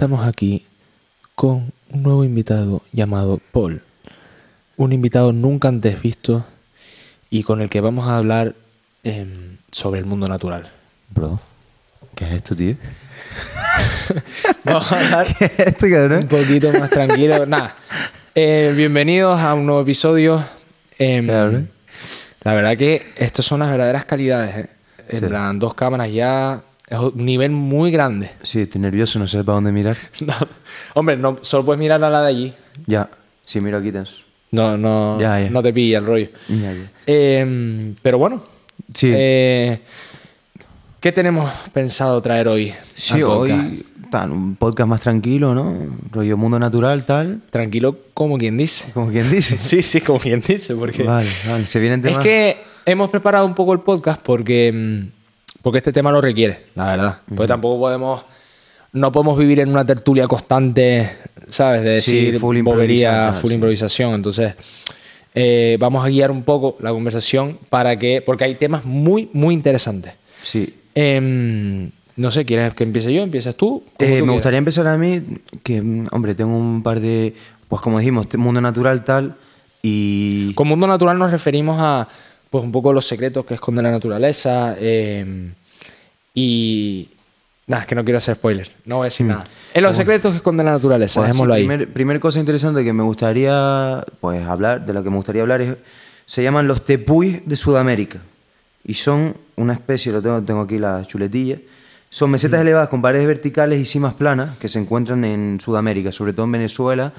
Estamos aquí con un nuevo invitado llamado Paul. Un invitado nunca antes visto y con el que vamos a hablar em, sobre el mundo natural. Bro, ¿qué es esto, tío? Vamos a hablar ¿Qué es esto, cabrón? un poquito más tranquilo. Nada. Eh, bienvenidos a un nuevo episodio. Claro. La verdad que estos son las verdaderas calidades. ¿eh? En Sí. plan, dos cámaras ya. Es un nivel muy grande. Sí, estoy nervioso, no sé para dónde mirar. No, hombre, no, solo puedes mirar a la de allí. Ya, sí, miro aquí tenso. No, no, Ya, ya. no te pilla el rollo. Ya. Eh, pero bueno. Sí. eh, ¿Qué tenemos pensado traer hoy? Sí, hoy tan, un podcast más tranquilo, ¿no? Rollo mundo natural, tal. Tranquilo, como quien dice. Como quien dice. Sí, sí, como quien dice. Porque Vale, vale, se vienen es temas. que hemos preparado un poco el podcast porque, mm, porque este tema lo requiere, la verdad. Porque tampoco podemos. No podemos vivir en una tertulia constante, ¿sabes? De Sí, decir full bobería, improvisar, full sí. improvisación. Entonces, eh, vamos a guiar un poco la conversación para que. Porque hay temas muy, muy interesantes. Sí. Em, no sé, ¿quieres que empiece yo? ¿Empiezas tú? Eh, tú me gustaría empezar a mí, que, hombre, tengo un par de. Pues como dijimos, mundo natural, tal. Y. Con mundo natural nos referimos a pues un poco los secretos que esconde la naturaleza eh, y nada, es que no quiero hacer spoilers, no voy a decir nada. En los secretos que esconde la naturaleza, Pues, dejémoslo ahí. Primer, primer cosa interesante que me gustaría pues hablar, de lo que me gustaría hablar es se llaman los tepuis de Sudamérica y son una especie, lo tengo, tengo aquí la chuletilla, son mesetas elevadas con paredes verticales y cimas planas que se encuentran en Sudamérica, sobre todo en Venezuela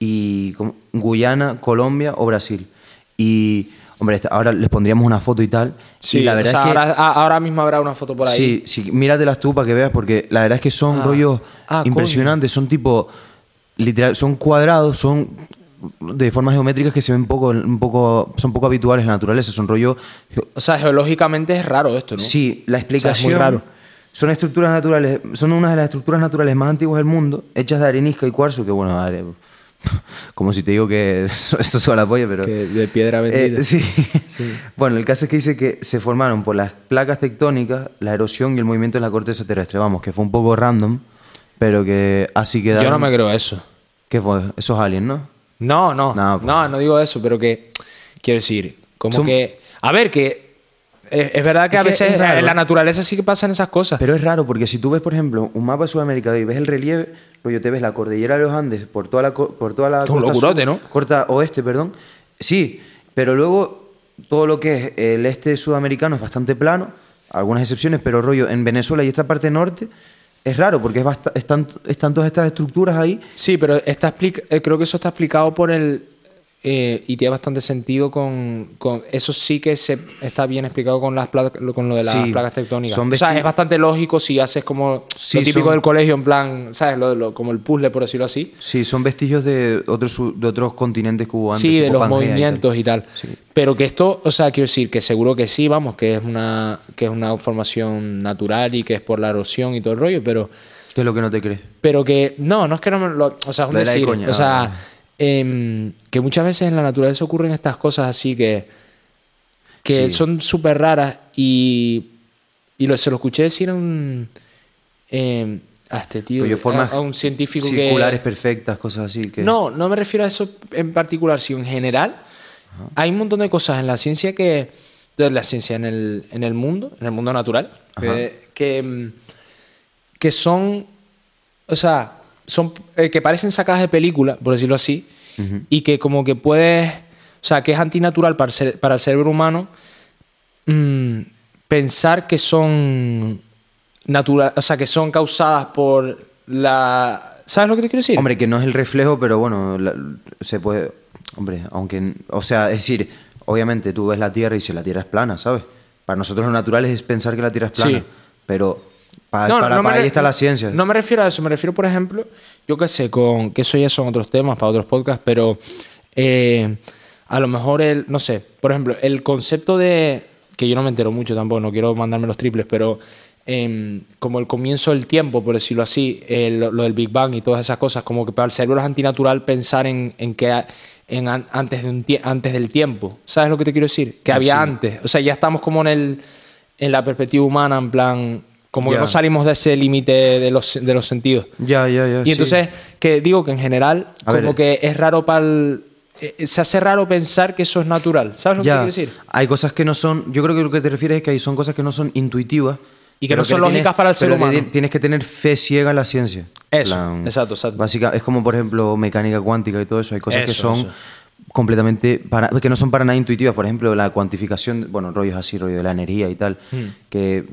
y Guyana, Colombia o Brasil. Y hombre, ahora les pondríamos una foto y tal. Sí, y la o verdad sea, es que ahora, a- ahora mismo habrá una foto por ahí. Sí, sí, míratelas tú para que veas, porque la verdad es que son Ah. rollos Ah, impresionantes, son tipo, literal, son cuadrados, son de formas geométricas que se ven poco, un poco, son poco habituales en la naturaleza, son rollos... O sea, geológicamente es raro esto, ¿no? Sí, la explicación... muy raro. Son estructuras naturales, son una de las estructuras naturales más antiguas del mundo, hechas de arenisca y cuarzo, que bueno, como si te digo que esto es la polla, pero... Que de piedra Eh, bendita. sí. Bueno, el caso es que dice que se formaron por las placas tectónicas, la erosión y el movimiento de la corteza terrestre. Vamos, que fue un poco random, pero que así quedaron. Yo no me creo eso. ¿Qué fue? Esos aliens, ¿no? No, no, No, no, pues. no, digo eso, pero que quiero decir, como Son- que, a ver, que es, verdad que Es a veces en la naturaleza sí que pasan esas cosas. Pero es raro porque si tú ves, por ejemplo, un mapa de Sudamérica y ves el relieve, rollo, te ves la cordillera de los Andes por toda la, por toda la Es un costa locurote, sur- ¿no? Corta oeste, perdón. Sí, pero luego todo lo que es el este sudamericano es bastante plano, algunas excepciones, pero rollo, en Venezuela y esta parte norte es raro porque es están, están todas estas estructuras ahí Sí, pero está eh, creo que eso está explicado por el... eh, y tiene bastante sentido con, con- Eso sí que se está bien explicado con las con lo de las Sí, placas tectónicas. son o sea, es bastante lógico si haces como Sí, lo típico son- del colegio, en plan, ¿sabes? Lo, lo- como el puzzle, por decirlo así. Sí, son vestigios de otros, de otros continentes que hubo antes. Sí, de los Pangea y tal. movimientos y tal. Pero que esto, o sea, quiero decir que seguro que sí, vamos, que es una que es una formación natural y que es por la erosión y todo el rollo, pero ¿Qué es lo que no te crees? pero que no, no es que no me lo, o sea, es un Lo de decir, coña, o sea, ah. Em, que muchas veces en la naturaleza ocurren estas cosas así que que Sí. son súper raras y y lo, se lo escuché decir a un em, a este tío, a, formas a un científico circulares que perfectas, cosas así. Que... no, no me refiero a eso en particular, sino en general. Hay un montón de cosas en la ciencia que. De la ciencia en el, en el mundo, en el mundo natural, que, que, mm, que son. O sea, son. eh, que parecen sacadas de película, por decirlo así, y que como que puedes. O sea, que es antinatural para el, cere- para el cerebro humano mm, pensar que son. Natural, o sea, que son causadas por la. ¿Sabes lo que te quiero decir? Hombre, que no es el reflejo, pero bueno, la- se puede. Hombre, aunque. O sea, es decir, obviamente tú ves la Tierra y si la Tierra es plana, ¿sabes? Para nosotros lo natural es pensar que la Tierra es plana. Sí. Pero pa- No, para, no me para ahí está la ciencia. No me refiero a eso, me refiero, por ejemplo, yo qué sé, con que eso ya son otros temas para otros podcasts, pero eh, a lo mejor el, no sé, por ejemplo, el concepto de, que yo no me entero mucho tampoco, no quiero mandarme los triples, pero em, como el comienzo del tiempo, por decirlo así, lo, lo del Big Bang y todas esas cosas, como que para el cerebro es antinatural pensar en, en que en an- antes, de un tie- antes del tiempo. ¿Sabes lo que te quiero decir? Que había antes. O sea, ya estamos como en el en la perspectiva humana, en plan, como que no salimos de ese límite de los, de los sentidos. Ya, ya, ya. Y sí. entonces, que digo que en general, A como ver. que es raro para el... eh, Se hace raro pensar que eso es natural. ¿Sabes lo que quiero decir? hay cosas que no son. Yo creo que lo que te refieres es que hay son cosas que no son intuitivas. Y que no son lógicas para el ser humano. ti- Tienes que tener fe ciega en la ciencia. Eso, exacto, exacto. Básica, es como, por ejemplo, mecánica cuántica y todo eso. Hay cosas que son eso. completamente. Para, que no son para nada intuitivas. Por ejemplo, la cuantificación. Bueno, rollos así, rollo de la energía y tal. Hmm. Que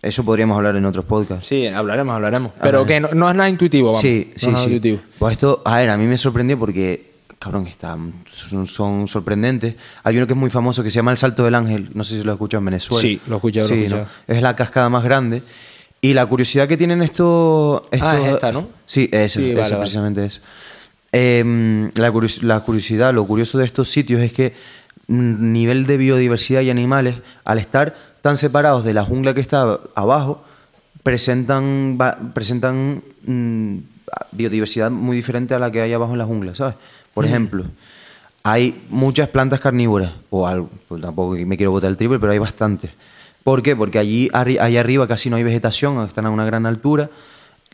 eso podríamos hablar en otros podcasts. Sí, hablaremos, hablaremos. Pero que no, no es nada intuitivo, vamos. Sí, No sí, es nada sí. intuitivo. Pues esto, a ver, a mí me sorprendió porque, cabrón, están, son, son sorprendentes. Hay uno que es muy famoso que se llama el Salto del Ángel, no sé si lo has escuchado en Venezuela. Sí, lo he escuchado, lo he Sí, escuchado. ¿no? Es la cascada más grande. Y la curiosidad que tienen estos... estos Ah, es esta, ¿no? Sí, esa, Sí, esa vale, vale. precisamente es. Em, la, curios- la curiosidad, lo curioso de estos sitios es que nivel de biodiversidad y animales, al estar tan separados de la jungla que está abajo, presentan, presentan mm, biodiversidad muy diferente a la que hay abajo en la jungla, ¿sabes? Por ejemplo, hay muchas plantas carnívoras, o algo, pues tampoco me quiero botar el triple, pero hay bastantes. ¿Por qué? Porque allí allá arriba casi no hay vegetación, están a una gran altura,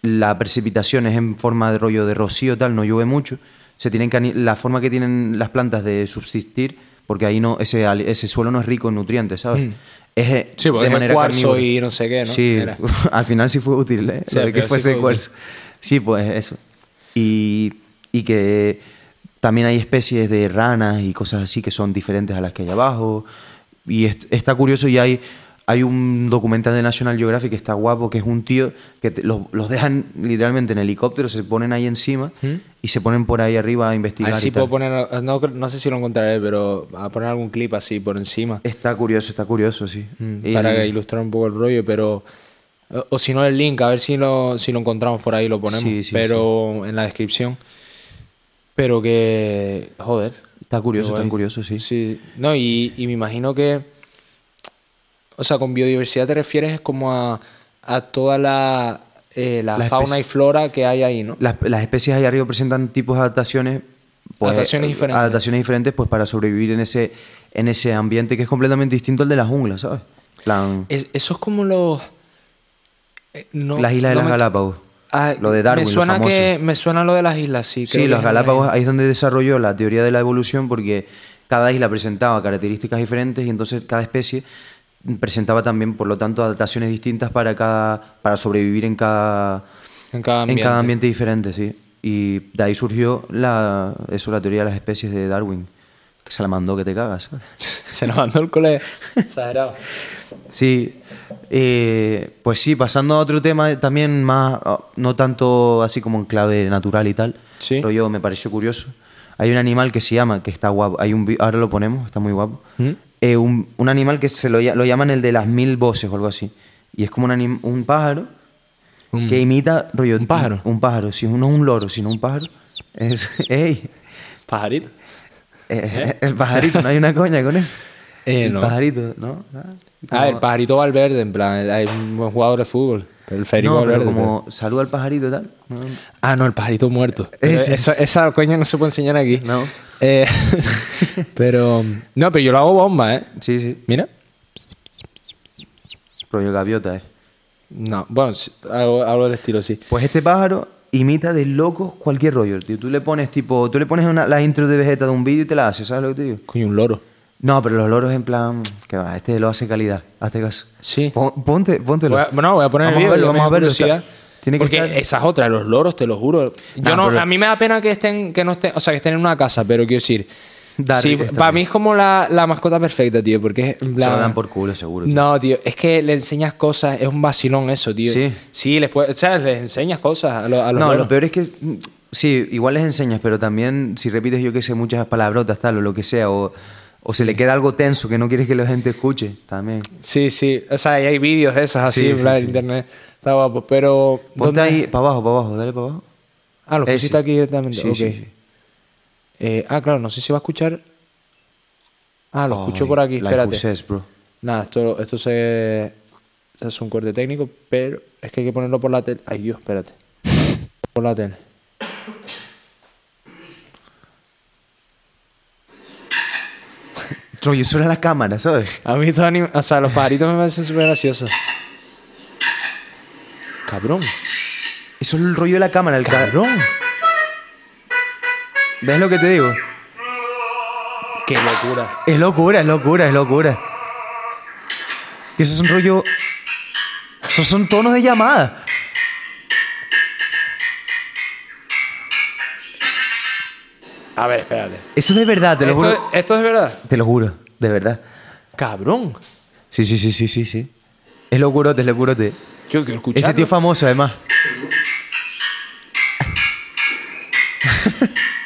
la precipitación es en forma de rollo de rocío, tal, no llueve mucho. Se tienen que la forma que tienen las plantas de subsistir, porque ahí no ese, ese suelo no es rico en nutrientes, ¿sabes? Es Sí, de manera cuarzo carnívora. y no sé qué, ¿no? Sí, Era. al final sí fue útil, ¿eh? Sí, Lo de que sí fuese fue cuarzo. Sí, pues eso. Y, y que también hay especies de ranas y cosas así que son diferentes a las que hay abajo. Y est- está curioso y hay, hay un documental de National Geographic que está guapo, que es un tío que te- los, los dejan literalmente en helicóptero, se ponen ahí encima y se ponen por ahí arriba a investigar. tal. puedo poner, no, no sé si lo encontraré, pero a poner algún clip así por encima. Está curioso, está curioso, sí. Mm, Y- para ilustrar un poco el rollo, pero... O, o si no el link, a ver si lo, si lo encontramos por ahí lo ponemos, Sí, sí, pero en la descripción. Pero que... Joder. Está curioso, está curioso, sí. Sí, no, y, y me imagino que... O sea, con biodiversidad te refieres como a, a toda la, eh, la, fauna y flora que hay ahí, ¿no? Las, las especies ahí arriba presentan tipos de adaptaciones. pues, Adaptaciones diferentes. Adaptaciones diferentes pues para sobrevivir en ese, en ese ambiente que es completamente distinto al de la jungla, ¿sabes? plan, Es- eso es como los... eh, no- las islas de las me- Galápagos. Ah, lo de Darwin, me lo suena famoso. que me suena lo de las islas, sí. creo Sí, los es Galápagos, ahí es donde desarrolló la teoría de la evolución porque cada isla presentaba características diferentes y entonces cada especie presentaba también, por lo tanto, adaptaciones distintas para cada para sobrevivir en cada En cada en cada ambiente diferente, sí. Y de ahí surgió la eso la teoría de las especies de Darwin, que se la mandó que te cagas. Se nos mandó el cole exagerado. Sí, eh, pues sí, pasando a otro tema también más, ah, no tanto así como en clave natural y tal, Sí. pero yo me pareció curioso. Hay un animal que se llama, que está guapo, hay un, ahora lo ponemos, está muy guapo, ¿Mm? Eh, un, un animal que se lo, lo llaman el de las mil voces o algo así, y es como un, anim- un pájaro Un- que imita rollo... ¿Un pájaro? Un pájaro, sí, no es un loro, sino un pájaro. Es, ey, Pajarito. eh, el pajarito, no hay una coña con eso. Eh, el no. pajarito, ¿no? Ah, el pajarito Valverde, en plan, hay un buen jugador de fútbol. Pero el Federico No, pero Valverde. como saluda al pajarito y tal. ¿no? Ah, no, el pajarito muerto. Esa, esa coña no se puede enseñar aquí. No. Eh, pero. No, pero yo lo hago bomba, ¿eh? Sí, sí. Mira. Rollo gaviota, eh. No, bueno, algo, algo del estilo, sí. Pues este pájaro imita de loco cualquier rollo, tío. Tú le pones tipo, tú le pones una- la intro de Vegeta de un vídeo y te la hace, ¿sabes lo que te digo? Coño, un loro. No, pero los loros en plan, que va, este lo hace calidad, hazte caso. Sí. Pon- ponte, póntelo. Voy a, bueno, voy a poner Vamos el a vídeo. verlo, ya me vamos a verlo. Tiene que Porque estar- esa es otra, los loros, te lo juro. Yo Nah, no, pero- a mí me da pena que estén, que no estén, o sea, que estén en una casa, pero quiero decir, sí, para bien. mí es como la, la mascota perfecta, tío, porque es Se lo dan por culo, seguro. tío. No, tío, es que le enseñas cosas, es un vacilón eso, tío. Sí. Sí, les puedes, o sea, les enseñas cosas a, los- a los No, loros. lo peor es que, sí, igual les enseñas, pero también si repites, yo que sé, muchas palabrotas, tal, o lo que sea, o, o se le queda algo tenso que no quieres que la gente escuche, también. Sí, sí, o sea, y hay vídeos de esas así Sí, en sí, sí. internet. Está guapo, pero... Ponte ¿dónde- ahí, para abajo, para abajo, dale para abajo. Ah, lo pusiste aquí directamente. Sí, sí, sí. Eh, ah, claro, no sé si va a escuchar... Ah, lo escucho por aquí, espérate. Possessed, bro. Nada, esto, esto se... hace un corte técnico, pero es que hay que ponerlo por la tele. Ay, Dios, espérate. Por la tele. Rollo, eso era la cámara, ¿sabes? A mí estos anim- O sea, los pajaritos me parecen súper graciosos. Cabrón. Eso es el rollo de la cámara, el ca- Cabrón. ¿Ves lo que te digo? Qué locura. Es locura, es locura, es locura. Que eso es un rollo. Esos son tonos de llamada. A ver, espérate. Eso es de verdad, te lo ¿Esto, juro. esto es verdad? Te lo juro, de verdad. Cabrón. Sí, sí, sí, sí, sí, sí. Es locurote, es locurote. Yo quiero escucharlo. Ese tío es famoso, además.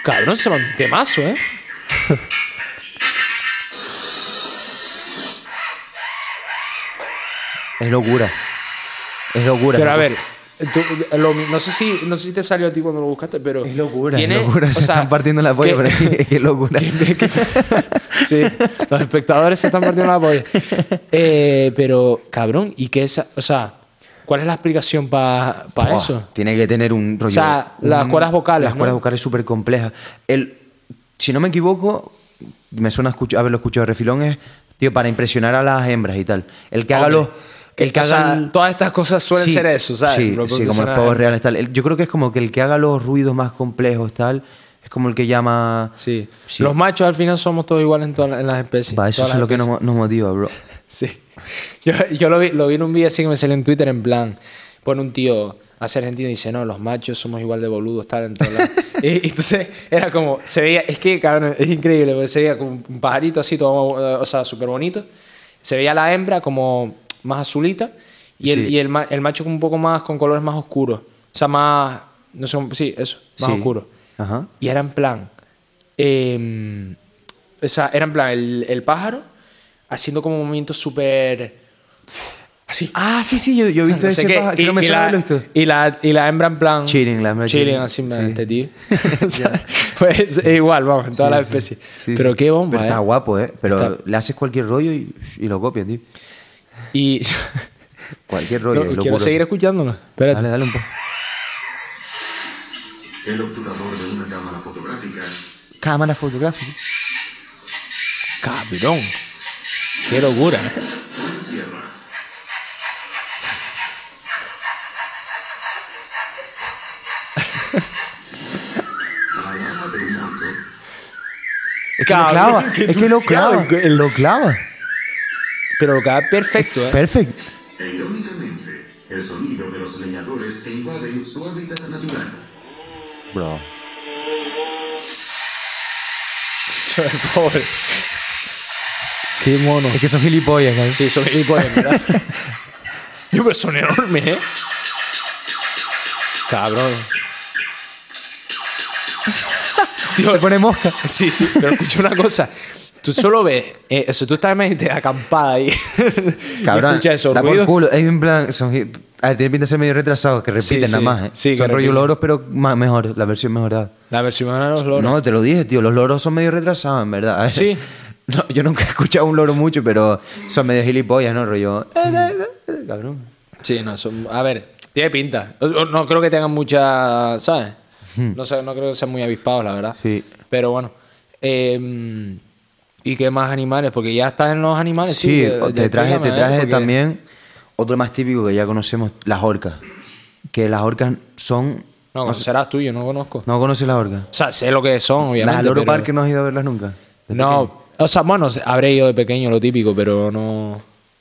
Cabrón, se va un temazo, ¿eh? Es locura. Es locura. Pero a ver. Tú- lo mi- no, sé si, no sé si te salió a ti cuando lo buscaste, pero. Es locura, tiene- es locura. o Se sea, están partiendo la polla, que- pero es que es locura. que- que- sí, los espectadores se están partiendo la polla. Eh, pero, cabrón, ¿y qué es? O sea, ¿cuál es la explicación para Buah, eso? Tiene que tener un rollo. sea, las cuerdas vocales, Las cuerdas ¿no? vocales súper complejas. El, si no me equivoco, me suena escucho, haberlo escuchado de refilón, es, tío, para impresionar a las hembras y tal. El que haga Hombre, los. El que sea, haga. el- todas estas cosas suelen Sí, ser eso, ¿sabes? Sí, como profesional. pavos reales tal. El- Yo creo que es como que el que haga los ruidos más complejos tal, es como el que llama. Sí. Sí. Los machos al final somos todos iguales en, todas las- en las especies. Va, eso es lo que nos, nos motiva, bro. Sí. Yo, yo lo, vi, lo vi en un vídeo así que me salió en Twitter en plan, pone un tío hace argentino y dice, no, los machos somos igual de boludos, tal, en y, entonces era como, se veía, es que cabrón, es increíble, porque se veía como un pajarito así, todo, o sea, súper bonito. Se veía la hembra como más azulita y, el, Sí. y el, el macho un poco más con colores más oscuros. O sea, más, no sé, sí, eso, más Sí. oscuro. Ajá. Y era en plan. eh, o sea, era en plan el, el pájaro haciendo como movimientos súper. Así. Ah, sí, sí, yo, yo he visto No ese qué, que y, no me y la, visto. y, la, y la hembra en plan. Chilling, la hembra Chilling, así, Sí. este tío. O sea, pues es igual, vamos, en todas las especies. Sí, Pero sí. qué bomba, Pero ¿eh? está guapo, ¿eh? Pero Está- le haces cualquier rollo y, y lo copian, tío. Y. Cualquier rollo. No, quiero seguir escuchándolo. Espérate. Dale, dale un poco. El obturador de una cámara fotográfica Cámara fotográfica. Cabrón. Qué locura. ¿eh? Es que lo clava. Es que lo clava. Lo clava. Pero lo que va perfecto, ¿eh? Perfecto. e irónicamente el sonido de los leñadores que invaden su hábitat natural. Bro. Pobre. Qué mono. Es que son gilipollas, ¿sabes? Sí, son gilipollas, ¿verdad? Yo, pero son enormes, ¿eh? Cabrón. Se pone mosca. Sí, sí, pero escucha una cosa. Tú solo ves, eh, eso, tú estás en acampada ahí. Cabrón. escuchas esos da por ruidos. culo. Es en plan. Son, a ver, tiene pinta de ser medio retrasados, que repiten Sí, nada más, ¿eh? Sí, son que rollo repiten. loros, pero más, mejor. La versión mejorada. La versión de los loros. No, te lo dije, tío. Los loros son medio retrasados, en verdad. A ver, Sí. No, yo nunca he escuchado un loro mucho, pero son medio gilipollas, ¿no? Rollo. eh, Cabrón. Sí, no, son, a ver, tiene pinta. O- o No creo que tengan mucha, ¿sabes? No, sé, no creo que sean muy avispados, la verdad. Hmm. Sí. Pero bueno. eh, ¿Y qué más animales? Porque ya estás en los animales. Sí, de- te traje, te traje Porque- también otro más típico que ya conocemos, las orcas. Que las orcas son. No, no sé- serás tuyo, no conozco. ¿No conoces las orcas? O sea, sé lo que son, obviamente. Las pero- Parque no has ido a verlas nunca. No, o sea, bueno, habré ido de pequeño, lo típico, pero no.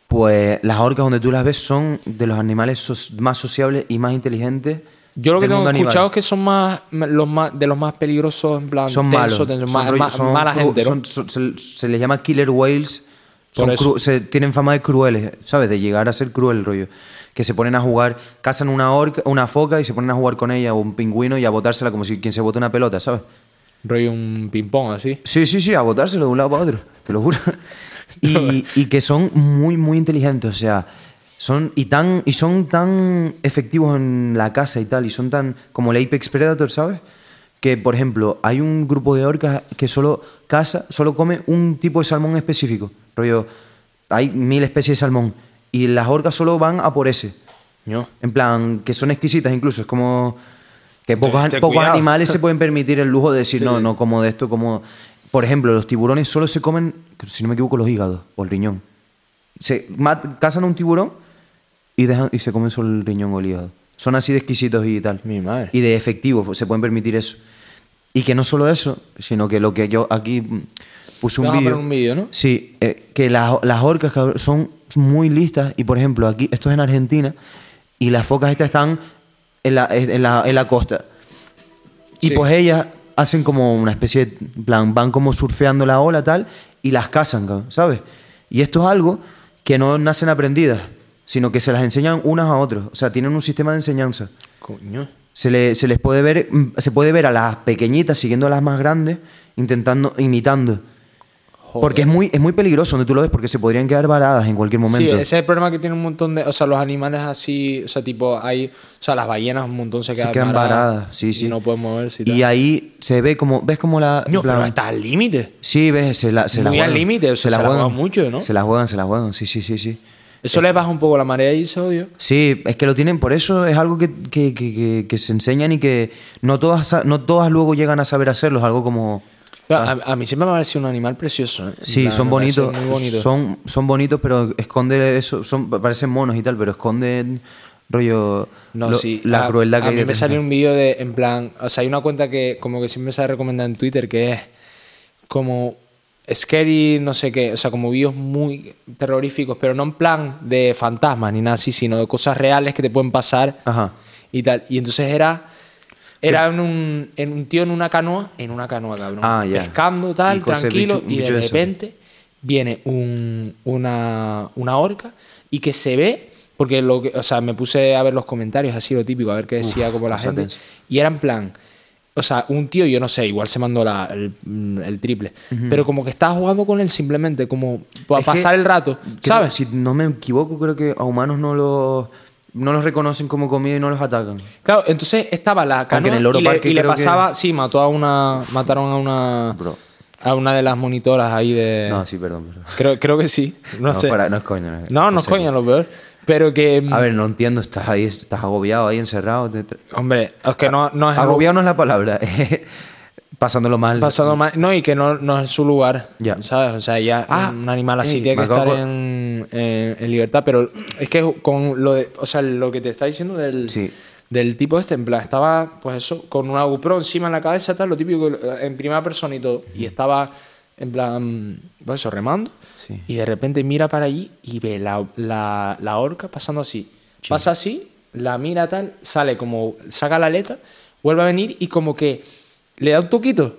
Pues las orcas donde tú las ves son de los animales más sociables y más inteligentes. Yo lo que tengo animal. escuchado es que son más, los más de los más peligrosos, en plan, son tenso, malos. tenso, Son ma- rollo- ma- son mala gente, ¿no? son- son- se, se les llama killer whales. Son cru- se, tienen fama de crueles, ¿sabes? De llegar a ser cruel rollo. Que se ponen a jugar, cazan una orca, una foca y se ponen a jugar con ella o un pingüino y a botársela como si quien se bota una pelota, ¿sabes? Rollo un ping-pong así. Sí, sí, sí, a botárselo de un lado para otro, te lo juro. Y, y que son muy, muy inteligentes, o sea, son y tan y son tan efectivos en la caza y tal, y son tan como el Apex Predator, ¿sabes? Que, por ejemplo, hay un grupo de orcas que solo caza, solo come un tipo de salmón específico. Rollo, hay mil especies de salmón. Y las orcas solo van a por ese. Yo. En plan, que son exquisitas incluso. Es como que pocos, pocos animales se pueden permitir el lujo de decir, Sí. no, no como de esto, como... Por ejemplo, los tiburones solo se comen, si no me equivoco, los hígados o el riñón. Se mat- cazan a un tiburón y, dejan, y se comen solo el riñón o el hígado. Son así de exquisitos y tal. Mi madre. Y de efectivos, pues, se pueden permitir eso. Y que no solo eso, sino que lo que yo aquí mm, puse un vídeo. un vídeo, ¿no? Sí, eh, que las, las orcas cabrón, son muy listas y por ejemplo aquí, esto es en Argentina y las focas estas están en la, en la, en la costa. Y Sí. pues ellas hacen como una especie de plan, van como surfeando la ola tal y las cazan, cabrón, ¿sabes? Y esto es algo que no nacen aprendidas, sino que se las enseñan unas a otros. O sea, tienen un sistema de enseñanza. Coño. Se, le- se les puede ver, mm, se puede ver a las pequeñitas siguiendo a las más grandes, intentando, imitando. Joder. Porque es muy, es muy peligroso donde tú lo ves, porque se podrían quedar varadas en cualquier momento. Sí, ese es el problema que tiene un montón de. O sea, los animales así. O sea, tipo, hay. O sea, las ballenas un montón se Se quedan, quedan varadas, varadas, sí, sí. Y no pueden moverse. Y, ahí se ve como, ves como la... No, plan- pero hasta al límite. Sí, ves, se la, se la Muy al juegan. límite, o sea, se la juegan mucho, ¿no? Se la juegan, se la juegan, sí, sí, sí, sí. Eso le baja un poco la marea y se odio. Sí, es que lo tienen, por eso es algo que, que- que- que- se enseñan y que no todas, no todas luego llegan a saber hacerlo, es algo como... A, a mí siempre me ha parecido un animal precioso. ¿eh? Sí, plan, son bonitos, bonito. son, son bonitos, pero esconde eso, son, parecen monos y tal, pero esconden rollo No, lo- sí. la a, crueldad a que hay mí me salió un vídeo de, en plan, o sea, hay una cuenta que como que siempre se recomienda en Twitter que es como scary, no sé qué, o sea, como vídeos muy terroríficos, pero no en plan de fantasmas ni nada así, sino de cosas reales que te pueden pasar Ajá. y tal. Y entonces era era en un, en un tío en una canoa, en una canoa, cabrón, Ah, pescando tal, Y tranquilo, bicho- y de repente viene un- una, una orca y que se ve, porque lo que, o sea, me puse a ver los comentarios, así lo típico, a ver qué decía Uf, como la gente. Y era en plan, o sea, un tío, yo no sé, igual se mandó la- el, el triple, pero como que estaba jugando con él simplemente, como para pasar el rato, Creo- ¿sabes? Si no me equivoco, creo que a humanos no los, no los reconocen como comida y no los atacan. Claro, entonces estaba la canoa en el y, le, y le que- pasaba, sí, mató a una, mataron a una, Bro. a una de las monitoras ahí de... No, sí, perdón. perdón. Creo, creo que sí, no, No, sé. no es coña, no No, es coña, lo peor. Pero que... A ver, no entiendo, estás ahí, estás agobiado ahí, encerrado. te- Hombre, es que no, no es... Agobiado no es la palabra, pasándolo mal. Pasando mal- No, y que no, no es su lugar. Ya. ¿Sabes? O sea, ya Ah, un animal así tiene que estar en, en- en libertad. Pero es que con lo de. O sea, lo que te está diciendo del, Sí. del tipo este, en plan, estaba, pues eso, con una GoPro encima en la cabeza, tal, lo típico, en primera persona y todo. Y estaba, en plan, pues eso, remando. Sí. Y de repente mira para allí y ve la, la, la orca pasando así. Pasa así, la mira tal, sale como, saca la aleta, vuelve a venir y como que le da un toquito.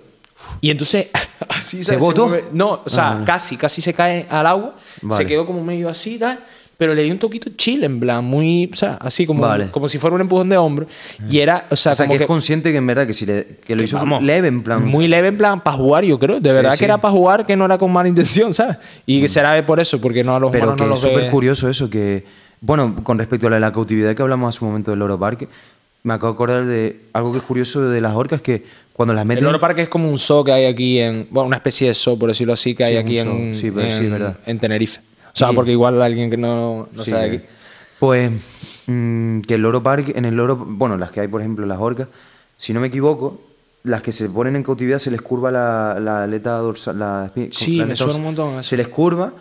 Y entonces, así ¿Se mueve. No, o sea, Ah. casi, casi se cae al agua. Vale. Se quedó como medio así y tal. Pero le dio un toquito chill, en plan, muy, o sea, así como, Vale. como si fuera un empujón de hombro. Y era, o sea, o sea, como que, que, es consciente que en verdad que si le, que lo hizo vamos, leve, en plan. Muy leve, en plan, para jugar, yo creo. De verdad sí. que era para jugar, que no era con mala intención, ¿sabes? Y que será por eso, porque no a los Pero que no es los súper ve. curioso eso, que, bueno, con respecto a la, la cautividad que hablamos hace un momento del Loro Parque, me acabo de acordar de algo que es curioso de las orcas, que cuando las El meten... Loro Parque es como un zoo que hay aquí en. Bueno, una especie de zoo, por decirlo así, que hay Sí, aquí en. Sí, pero sí, en, es verdad. en Tenerife. O sea, Sí. porque igual alguien que no, no Sí, sabe aquí. Pues mm, que el Loro Parque, en el Loro, bueno, las que hay, por ejemplo, las orcas, si no me equivoco, las que se ponen en cautividad se les curva la, la aleta dorsal. La, Sí, la me suena un montón eso. Se les curva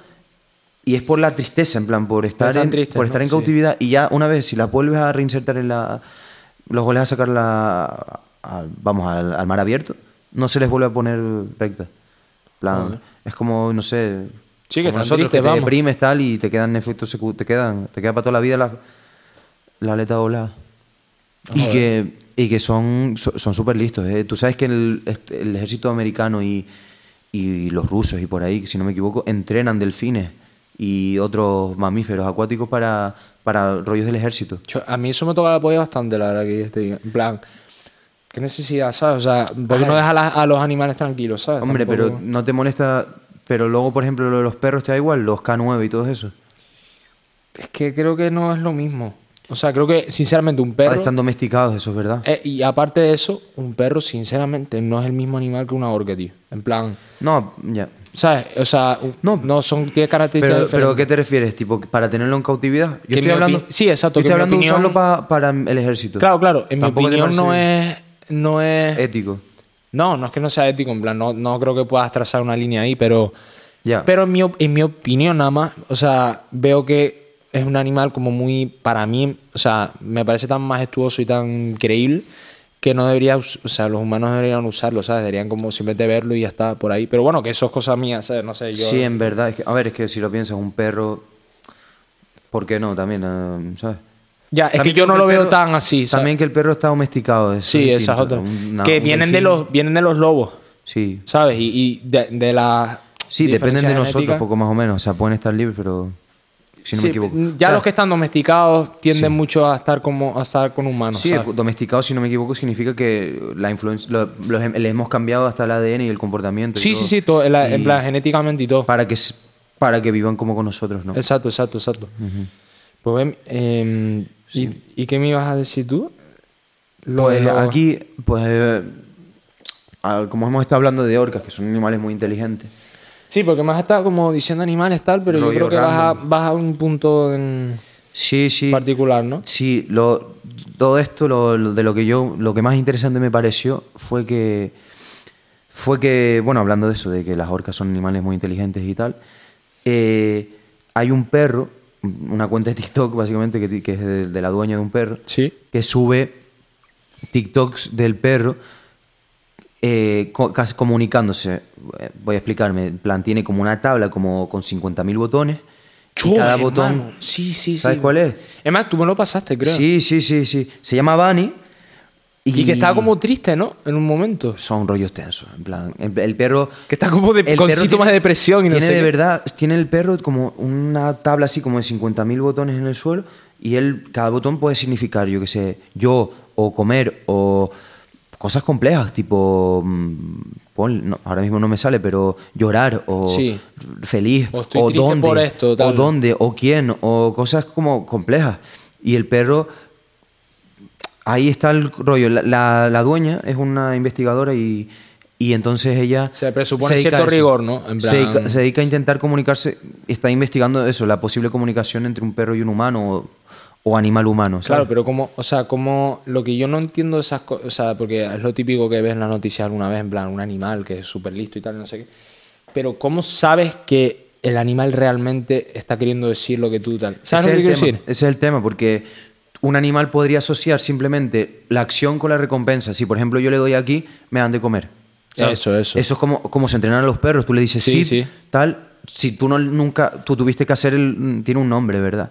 y es por la tristeza, en plan, por estar, en, tristes, por estar ¿no? en Sí. cautividad y ya una vez, si la vuelves a reinsertar en la. los vuelves a sacar la, vamos, al, al mar abierto, no se les vuelve a poner recta. Plan, es como, no sé. Sí, que están nosotros, tristes, que te vamos. deprimes tal y te quedan efectos secu- te quedan, te queda para toda la vida la, la aleta doblada. Y que, y que son so- son súper listos. ¿eh? Tú sabes que el, este- el ejército americano y, y los rusos y por ahí, si no me equivoco, entrenan delfines y otros mamíferos acuáticos para, para rollos del ejército. Yo- a mí eso me toca la polla bastante, la verdad, que te diga. En plan, ¿qué necesidad, sabes? O sea, ¿por qué no dejas a, los animales tranquilos, sabes? Hombre, Tampoco- pero no te molesta. Pero luego, por ejemplo, lo de los perros te da igual, los K9 y todo eso. Es que creo que no es lo mismo. O sea, creo que, sinceramente, un Ah, perro. Están domesticados, eso es verdad. Eh, y aparte de eso, un perro, sinceramente, no es el mismo animal que una orca, tío. En plan, No, ya. ¿sabes? O sea, no, No. son, tiene características Pero, pero ¿a diferentes. ¿qué te refieres? Tipo, para tenerlo en cautividad. Yo estoy hablando. sí, exacto, Yo estoy hablando de usarlo pa- para el ejército. Claro, claro. En mi Tampoco opinión no es, no es Ético. No, no es que no sea ético, en plan, no, no creo que puedas trazar una línea ahí, pero. Pero en mi, en mi opinión, nada más, o sea, veo que es un animal como muy. Para mí, o sea, me parece tan majestuoso y tan creíble que no debería. O sea, los humanos no deberían usarlo, ¿sabes? Deberían como simplemente verlo y ya está por ahí. Pero bueno, que eso es cosa mía, ¿sabes? No sé, yo. Sí, en verdad. Es que, a ver, es que si lo piensas, un perro. ¿Por qué no? También, eh, ¿sabes? Ya, es que yo no lo veo tan así, ¿sabes? También que el perro está domesticado. eso Sí, es esa es distinto, otra. una- que vienen de, los, vienen de los lobos, Sí. ¿sabes? Y, y de, de la. Sí, dependen de nosotros, genética. poco más o menos. O sea, pueden estar libres, pero. Si no Sí, me equivoco. Ya O sea, los que están domesticados tienden Sí. mucho a estar como a estar con humanos. Sí, ¿sabes? domesticado, si no me equivoco, significa que la influencia, lo- le hemos cambiado hasta el ADN y el comportamiento. y sí, todo. sí, sí, todo, en, la- en Y plan genéticamente y todo. Para que, para que vivan como con nosotros, ¿no? Exacto, exacto, exacto. Pues ven, ¿y, y qué me ibas a decir tú? Lo Pues aquí, pues, como hemos estado hablando de orcas, que son animales muy inteligentes. Sí, porque has estado como diciendo animales tal, pero yo creo que vas a, random. vas a un punto en Sí, sí. particular, ¿no? Sí, lo, todo esto, lo, lo de lo que yo, lo que más interesante me pareció fue que, fue que, bueno, hablando de eso, de que las orcas son animales muy inteligentes y tal, eh, hay un perro, una cuenta de TikTok básicamente, que, que es de, de la dueña de un perro, Sí. que sube TikToks del perro eh, casi comunicándose. Eh, Voy a explicarme. En plan, tiene como una tabla como con 50.000 botones. y cada hermano. botón. Sí, sí, sí. ¿Sabes cuál es? Es más, tú me lo pasaste, creo. Sí, sí, sí, sí. Se llama Bunny. Y, que estaba como triste, ¿no? En un momento. Son rollos tensos. En plan, el, el perro. Que está como de- con síntomas de depresión y no tiene sé de qué. verdad, tiene el perro como una tabla así como de 50.000 botones en el suelo. Y él, cada botón puede significar, yo qué sé, yo, o comer, o cosas complejas, tipo. mm, pon- no, ahora mismo no me sale, pero llorar, o Sí. feliz, O estoy triste dónde, por esto, o dónde, o quién, o cosas como complejas. Y el perro ahí está el rollo. La, la- la dueña es una investigadora y, y entonces ella. Se presupone dedica cierto rigor, ¿no? En Se, dedica, se dedica a intentar comunicarse. Está investigando eso, la posible comunicación entre un perro y un humano o, o animal humano. ¿sabes? Claro, pero como, o sea, como lo que yo no entiendo esas cosas, o sea, porque es lo típico que ves en las noticias alguna vez, en plan, un animal que es súper listo y tal, no sé qué. Pero ¿cómo sabes que el animal realmente está queriendo decir lo que tú tal? ¿Sabes Ese lo que quiero tema, decir? Ese es el tema, porque un animal podría asociar simplemente la acción con la recompensa. Si, por ejemplo, yo le doy aquí, me dan de comer. Eso, eso. Eso es como, como se entrenan a los perros. Tú le dices Sí, sí, tal. Si tú no nunca, tú tuviste que hacer el, tiene un nombre, ¿verdad?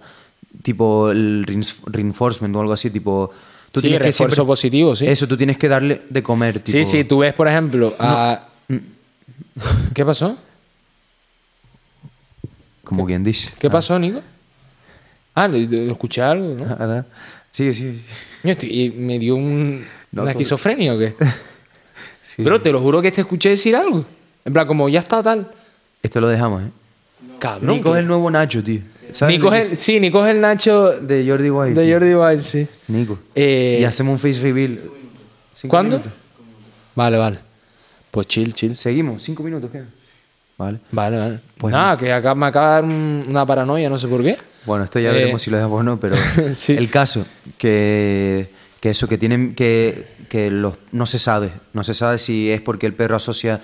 Tipo el reinforcement o algo así, tipo. Tú Sí, tienes que refuerzo siempre- positivo, sí. Eso, tú tienes que darle de comer. Tipo, Sí, sí, tú ves, por ejemplo, a... ¿Qué pasó? Como quien dice. ¿Qué pasó, Nico? Ah, le- escuché algo, ¿no? Ah, Sí, sí. sí. Estoy- ¿Y me dio un, No, una esquizofrenia o qué? Sí. Pero te lo juro que te escuché decir algo. En plan, como ya está tal. Esto lo dejamos, ¿eh? Cabrón. Nico es el nuevo Nacho, tío. Nico es el, sí, Nico es el Nacho De Jordi Wild. de tío. Jordi Wild, sí. Nico. Eh, y hacemos un face reveal. ¿Cuándo? minutos. Vale, vale. Pues chill, chill. Seguimos, cinco minutos, ¿qué? Vale. Vale, vale. Pues Nada, que acá me acaba de dar un- una paranoia, no sé por qué. Bueno, esto ya Eh, veremos si lo dejamos o no, pero Sí. el caso, que, que eso, que tienen que, que los, no se sabe, no se sabe si es porque el perro asocia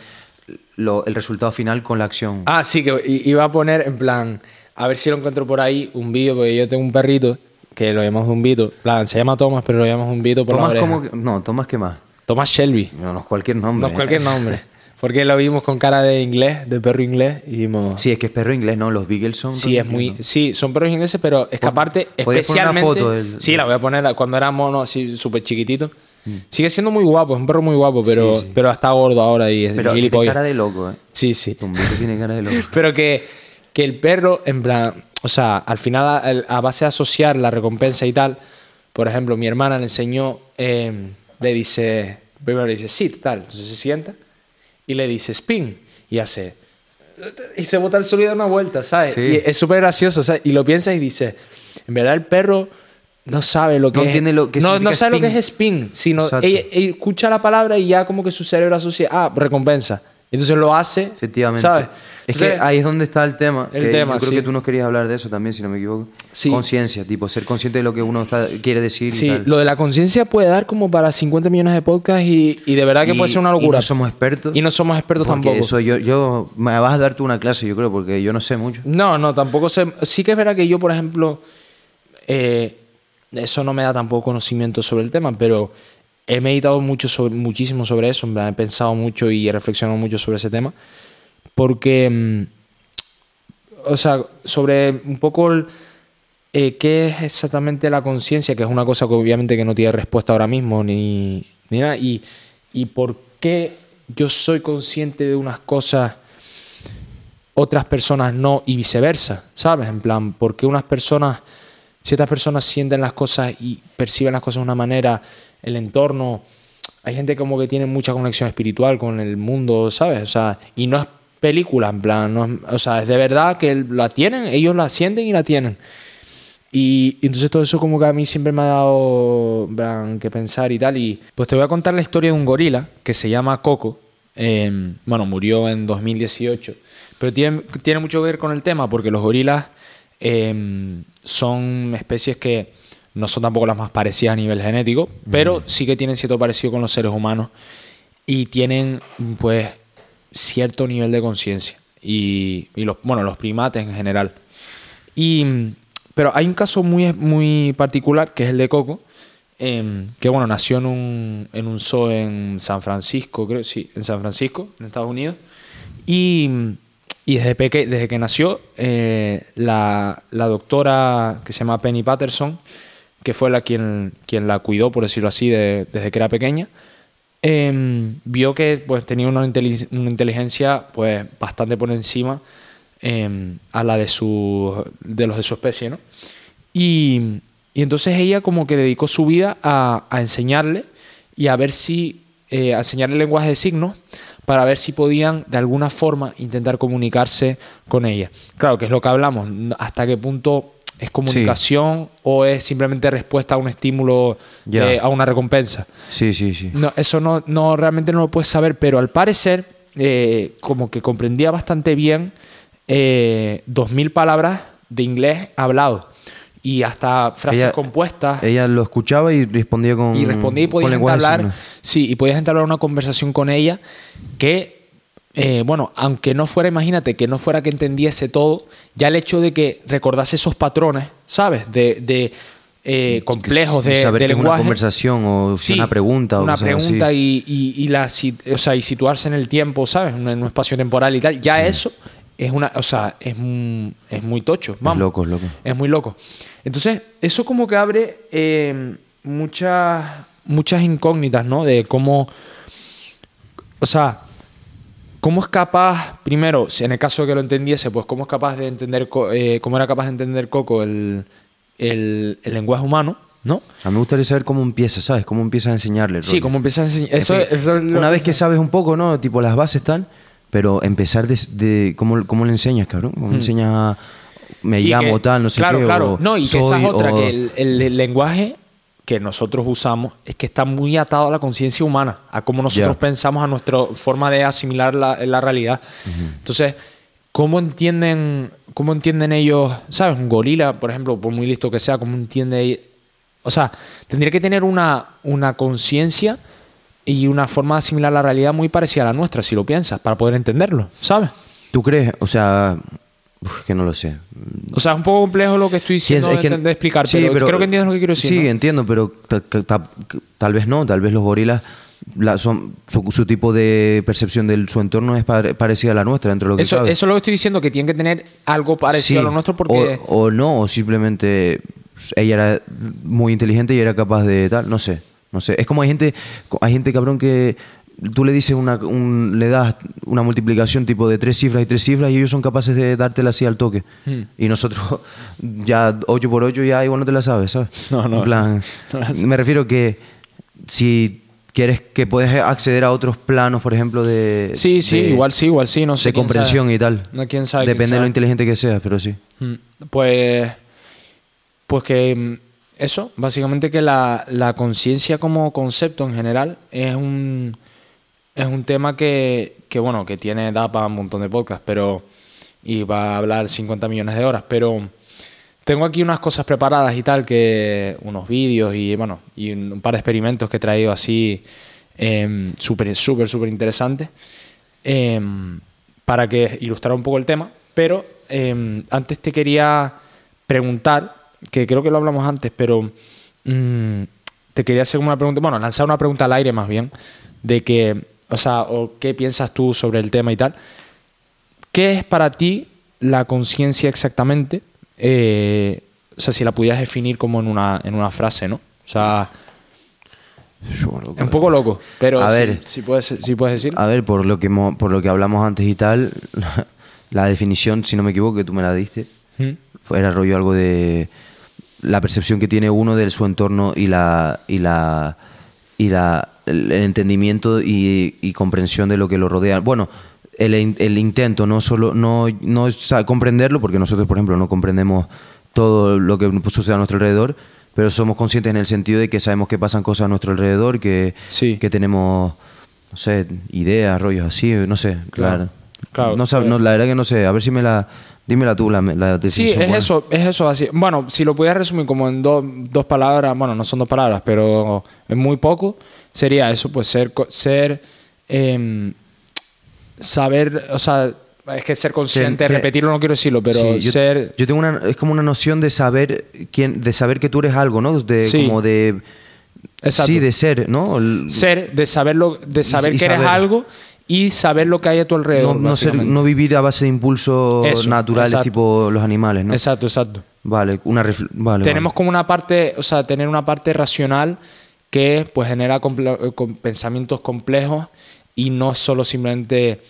lo- el resultado final con la acción. Ah, sí, que iba a poner en plan, a ver si lo encuentro por ahí, un vídeo, porque yo tengo un perrito que lo llamamos un Vito. Plan, se llama Thomas, pero lo llamamos un Vito por Tomás la oreja. como no, Tomás qué más. Thomas Shelby. No, no es cualquier nombre. No es cualquier nombre. Porque lo vimos con cara de inglés, de perro inglés, y dijimos... Sí, es que es perro inglés, ¿no? Los Beagles son. Sí, es muy. Sí, son perros ingleses, pero es que aparte, ¿podrías poner una especialmente. foto del- Sí, la voy a poner cuando era mono, así súper chiquitito. Sigue siendo muy guapo, es un perro muy guapo, pero, Sí, sí. pero está gordo ahora y es. Pero tiene cara de loco, ¿eh? Sí, sí. Tumbito tiene cara de loco. Pero que, que el perro, en plan, o sea, al final, a, a base de asociar la recompensa y tal, por ejemplo, mi hermana le enseñó, eh, le dice, primero le dice sit, tal, entonces se sienta y le dice spin y hace. Y se bota el sonido de una vuelta, ¿sabes? Sí. Y es súper gracioso, ¿sabes? Y lo piensas y dices, en verdad el perro no sabe lo que No es. entiende lo que no, sabe lo que es spin, sino Exacto. ella, ella escucha la palabra y ya como que su cerebro asocia, ah, recompensa. Entonces lo hace, Efectivamente. ¿sabes? Es Entonces- que ahí es donde está el tema. El que tema, yo creo sí. que tú nos querías hablar de eso también, si no me equivoco. Sí. conciencia, tipo ser consciente de lo que uno está- quiere decir. y Sí, tal. lo de la conciencia puede dar como para 50 millones de podcasts y, y de verdad que Y- puede ser una y locura. no somos expertos. Y no somos expertos Porque tampoco. Eso yo, yo me vas a dar tú una clase, yo creo, porque yo no sé mucho. No, no, tampoco sé. Sí que es verdad que yo, por ejemplo, eh, eso no me da tampoco conocimiento sobre el tema, pero he meditado mucho sobre, muchísimo sobre eso, en plan, he pensado mucho y he reflexionado mucho sobre ese tema, porque, mm, o sea, sobre un poco eh, qué es exactamente la conciencia, que es una cosa que obviamente que no tiene respuesta ahora mismo ni, ni nada, y, y por qué yo soy consciente de unas cosas otras personas no y viceversa, ¿sabes? En plan, porque unas personas, ciertas personas sienten las cosas y perciben las cosas de una manera, el entorno, hay gente como que tiene mucha conexión espiritual con el mundo, ¿sabes? O sea, y no es película, en plan, no o sea, es de verdad que la tienen, ellos la sienten y la tienen. Y, entonces todo eso como que a mí siempre me ha dado plan, que pensar y tal. Y pues te voy a contar la historia de un gorila que se llama Coco. Eh, bueno, murió en 2018. Pero tiene, tiene mucho que ver con el tema porque los gorilas eh, son especies que no son tampoco las más parecidas a nivel genético, pero sí que tienen cierto parecido con los seres humanos y tienen pues cierto nivel de conciencia. Y, y los, bueno, los primates en general. Y, pero hay un caso muy, muy particular que es el de Coco, em, que bueno, nació en un, en un zoo en San Francisco, creo, sí, en San Francisco, en Estados Unidos. Y, y desde, peque- desde que nació, eh, la, la doctora que se llama Penny Patterson, que fue la quien, quien la cuidó, por decirlo así, de- desde que era pequeña, em, vio que pues, tenía una, inteli- una inteligencia pues, bastante por encima em, a la de, su, de los de su especie. ¿no? Y, y entonces ella como que dedicó su vida a, a enseñarle y a ver si, eh, a enseñarle lenguaje de signos para ver si podían de alguna forma intentar comunicarse con ella. Claro, que es lo que hablamos, hasta qué punto es comunicación o es simplemente respuesta a un estímulo, eh, a una recompensa. Sí, sí, sí. No, eso no, no realmente no lo puedes saber, pero al parecer eh, como que comprendía bastante bien eh, 2.000 palabras de inglés hablado y hasta frases Ella- compuestas Ella lo escuchaba y respondía con. y respondía y podías entablar sí y podías entablar una conversación con ella que eh, bueno aunque no fuera imagínate que no fuera que entendiese todo ya el hecho de que recordase esos patrones sabes de, de, eh, complejos de, saber de que es una conversación o una pregunta o una así. pregunta y, y, y la o sea y situarse en el tiempo sabes en un espacio temporal y tal ya eso es una o sea es, un- es muy tocho vamos loco, es loco. es muy loco. Entonces, eso como que abre eh, muchas, muchas incógnitas, ¿no? De cómo, o sea, cómo es capaz, primero, si en el caso de que lo entendiese, pues cómo es capaz de entender, eh, cómo era capaz de entender Coco el, el, el lenguaje humano, ¿no? A mí me gustaría saber cómo empieza, ¿sabes? Cómo empieza a enseñarle. el Sí, rollo. cómo empieza a enseñar. Eso, eso es una vez que sabes un poco, ¿no? Tipo, las bases están, pero empezar de, de- ¿cómo, cómo le enseñas, cabrón? ¿Cómo le enseñas a- me Hmm. Y llamo que- tal, no sé claro, qué? Claro, o No, y que esa es otra, o- que el- el lenguaje que nosotros usamos es que está muy atado a la conciencia humana, a cómo nosotros pensamos, a nuestra forma de asimilar la, la realidad. Entonces, ¿cómo entienden, ¿cómo entienden ellos, sabes? Un gorila, por ejemplo, por muy listo que sea, ¿cómo entiende? O sea, tendría que tener una, una conciencia y una forma de asimilar la realidad muy parecida a la nuestra, si lo piensas, para poder entenderlo, ¿sabes? ¿Tú crees? O sea, uf, que no lo sé. O sea, es un poco complejo lo que estoy Sí, diciendo es que- de, explicar, sí, pero, creo que entiendes lo que quiero decir. Sí, ¿no? entiendo, pero ta- ta- ta- tal vez no, tal vez los gorilas, la- son, su, su tipo de percepción de su entorno es pare- parecida a la nuestra, dentro de lo que Eso, eso es lo que estoy diciendo, que tienen que tener algo parecido Sí, a lo nuestro porque... O, o no, o simplemente ella era muy inteligente y era capaz de tal, no sé, no sé. Es como hay gente, hay gente cabrón que tú le dices una, un- le das una multiplicación tipo de tres cifras y tres cifras y ellos son capaces de dártela así al toque. Hmm. Y nosotros ya 8 por 8 ya igual no te la sabes, ¿sabes? No, no. En plan, No me refiero que si quieres que puedes acceder a otros planos, por ejemplo, de... sí, sí, de- igual sí, igual sí, no sé. de comprensión sabe. y tal. No, quién sabe. quién Depende de lo inteligente que seas, pero sí. Mm, Pues, pues que mm, eso, básicamente que la, la conciencia como concepto en general es un, es un tema que, que, bueno, que tiene, da para un montón de podcasts, pero, y va a hablar 50 millones de horas, pero tengo aquí unas cosas preparadas y tal, que unos vídeos y bueno, y un, par de experimentos que he traído así em, súper, súper, súper interesantes em, para que ilustrar un poco el tema. Pero em, antes te quería preguntar, que creo que lo hablamos antes, pero mm, te quería hacer una pregunta, bueno, lanzar una pregunta al aire más bien, de que, o sea, o qué piensas tú sobre el tema y tal. ¿Qué es para ti la conciencia exactamente? Eh, o sea, si la pudieras definir como en una, en una frase, ¿no? O sea, es un poco loco, pero A ver. sí puedes, sí puedes decir. A ver, por lo que mo- por lo que hablamos antes y tal, la definición, si no me equivoco, que tú me la diste, ¿Mm? era rollo algo de la percepción que tiene uno de su entorno y la y la y la el el entendimiento y, y comprensión de lo que lo rodea. Bueno, el, in- el intento no solo no no es comprenderlo porque nosotros, por ejemplo, no comprendemos todo lo que sucede a nuestro alrededor, pero somos conscientes en el sentido de que sabemos que pasan cosas a nuestro alrededor, que Sí. que tenemos no sé, ideas, rollos así, no sé, claro. Claro. No, no, la verdad que no sé, a ver si me la dímela tú la, la Sí, definición es buena. eso, es eso así. Bueno, si lo pudieras resumir como en dos, dos palabras, bueno, no son dos palabras, pero en muy poco, sería eso, pues ser, ser, em, saber, o sea, es que ser consciente, que- repetirlo no quiero decirlo, pero Sí, yo, ser... yo tengo una es como una noción de saber quién de saber que tú eres algo, ¿no? De Sí. como de Exacto. sí, de ser, ¿no? El- ser, de saberlo, de saber y que eres algo y saber lo que hay a tu alrededor. no ser- no vivir a base de impulsos Eso, naturales exacto. tipo los animales, ¿no? Exacto, exacto. Vale, una vale, tenemos como una parte, o sea, tener una parte racional que pues genera comple- con pensamientos complejos y no solo simplemente,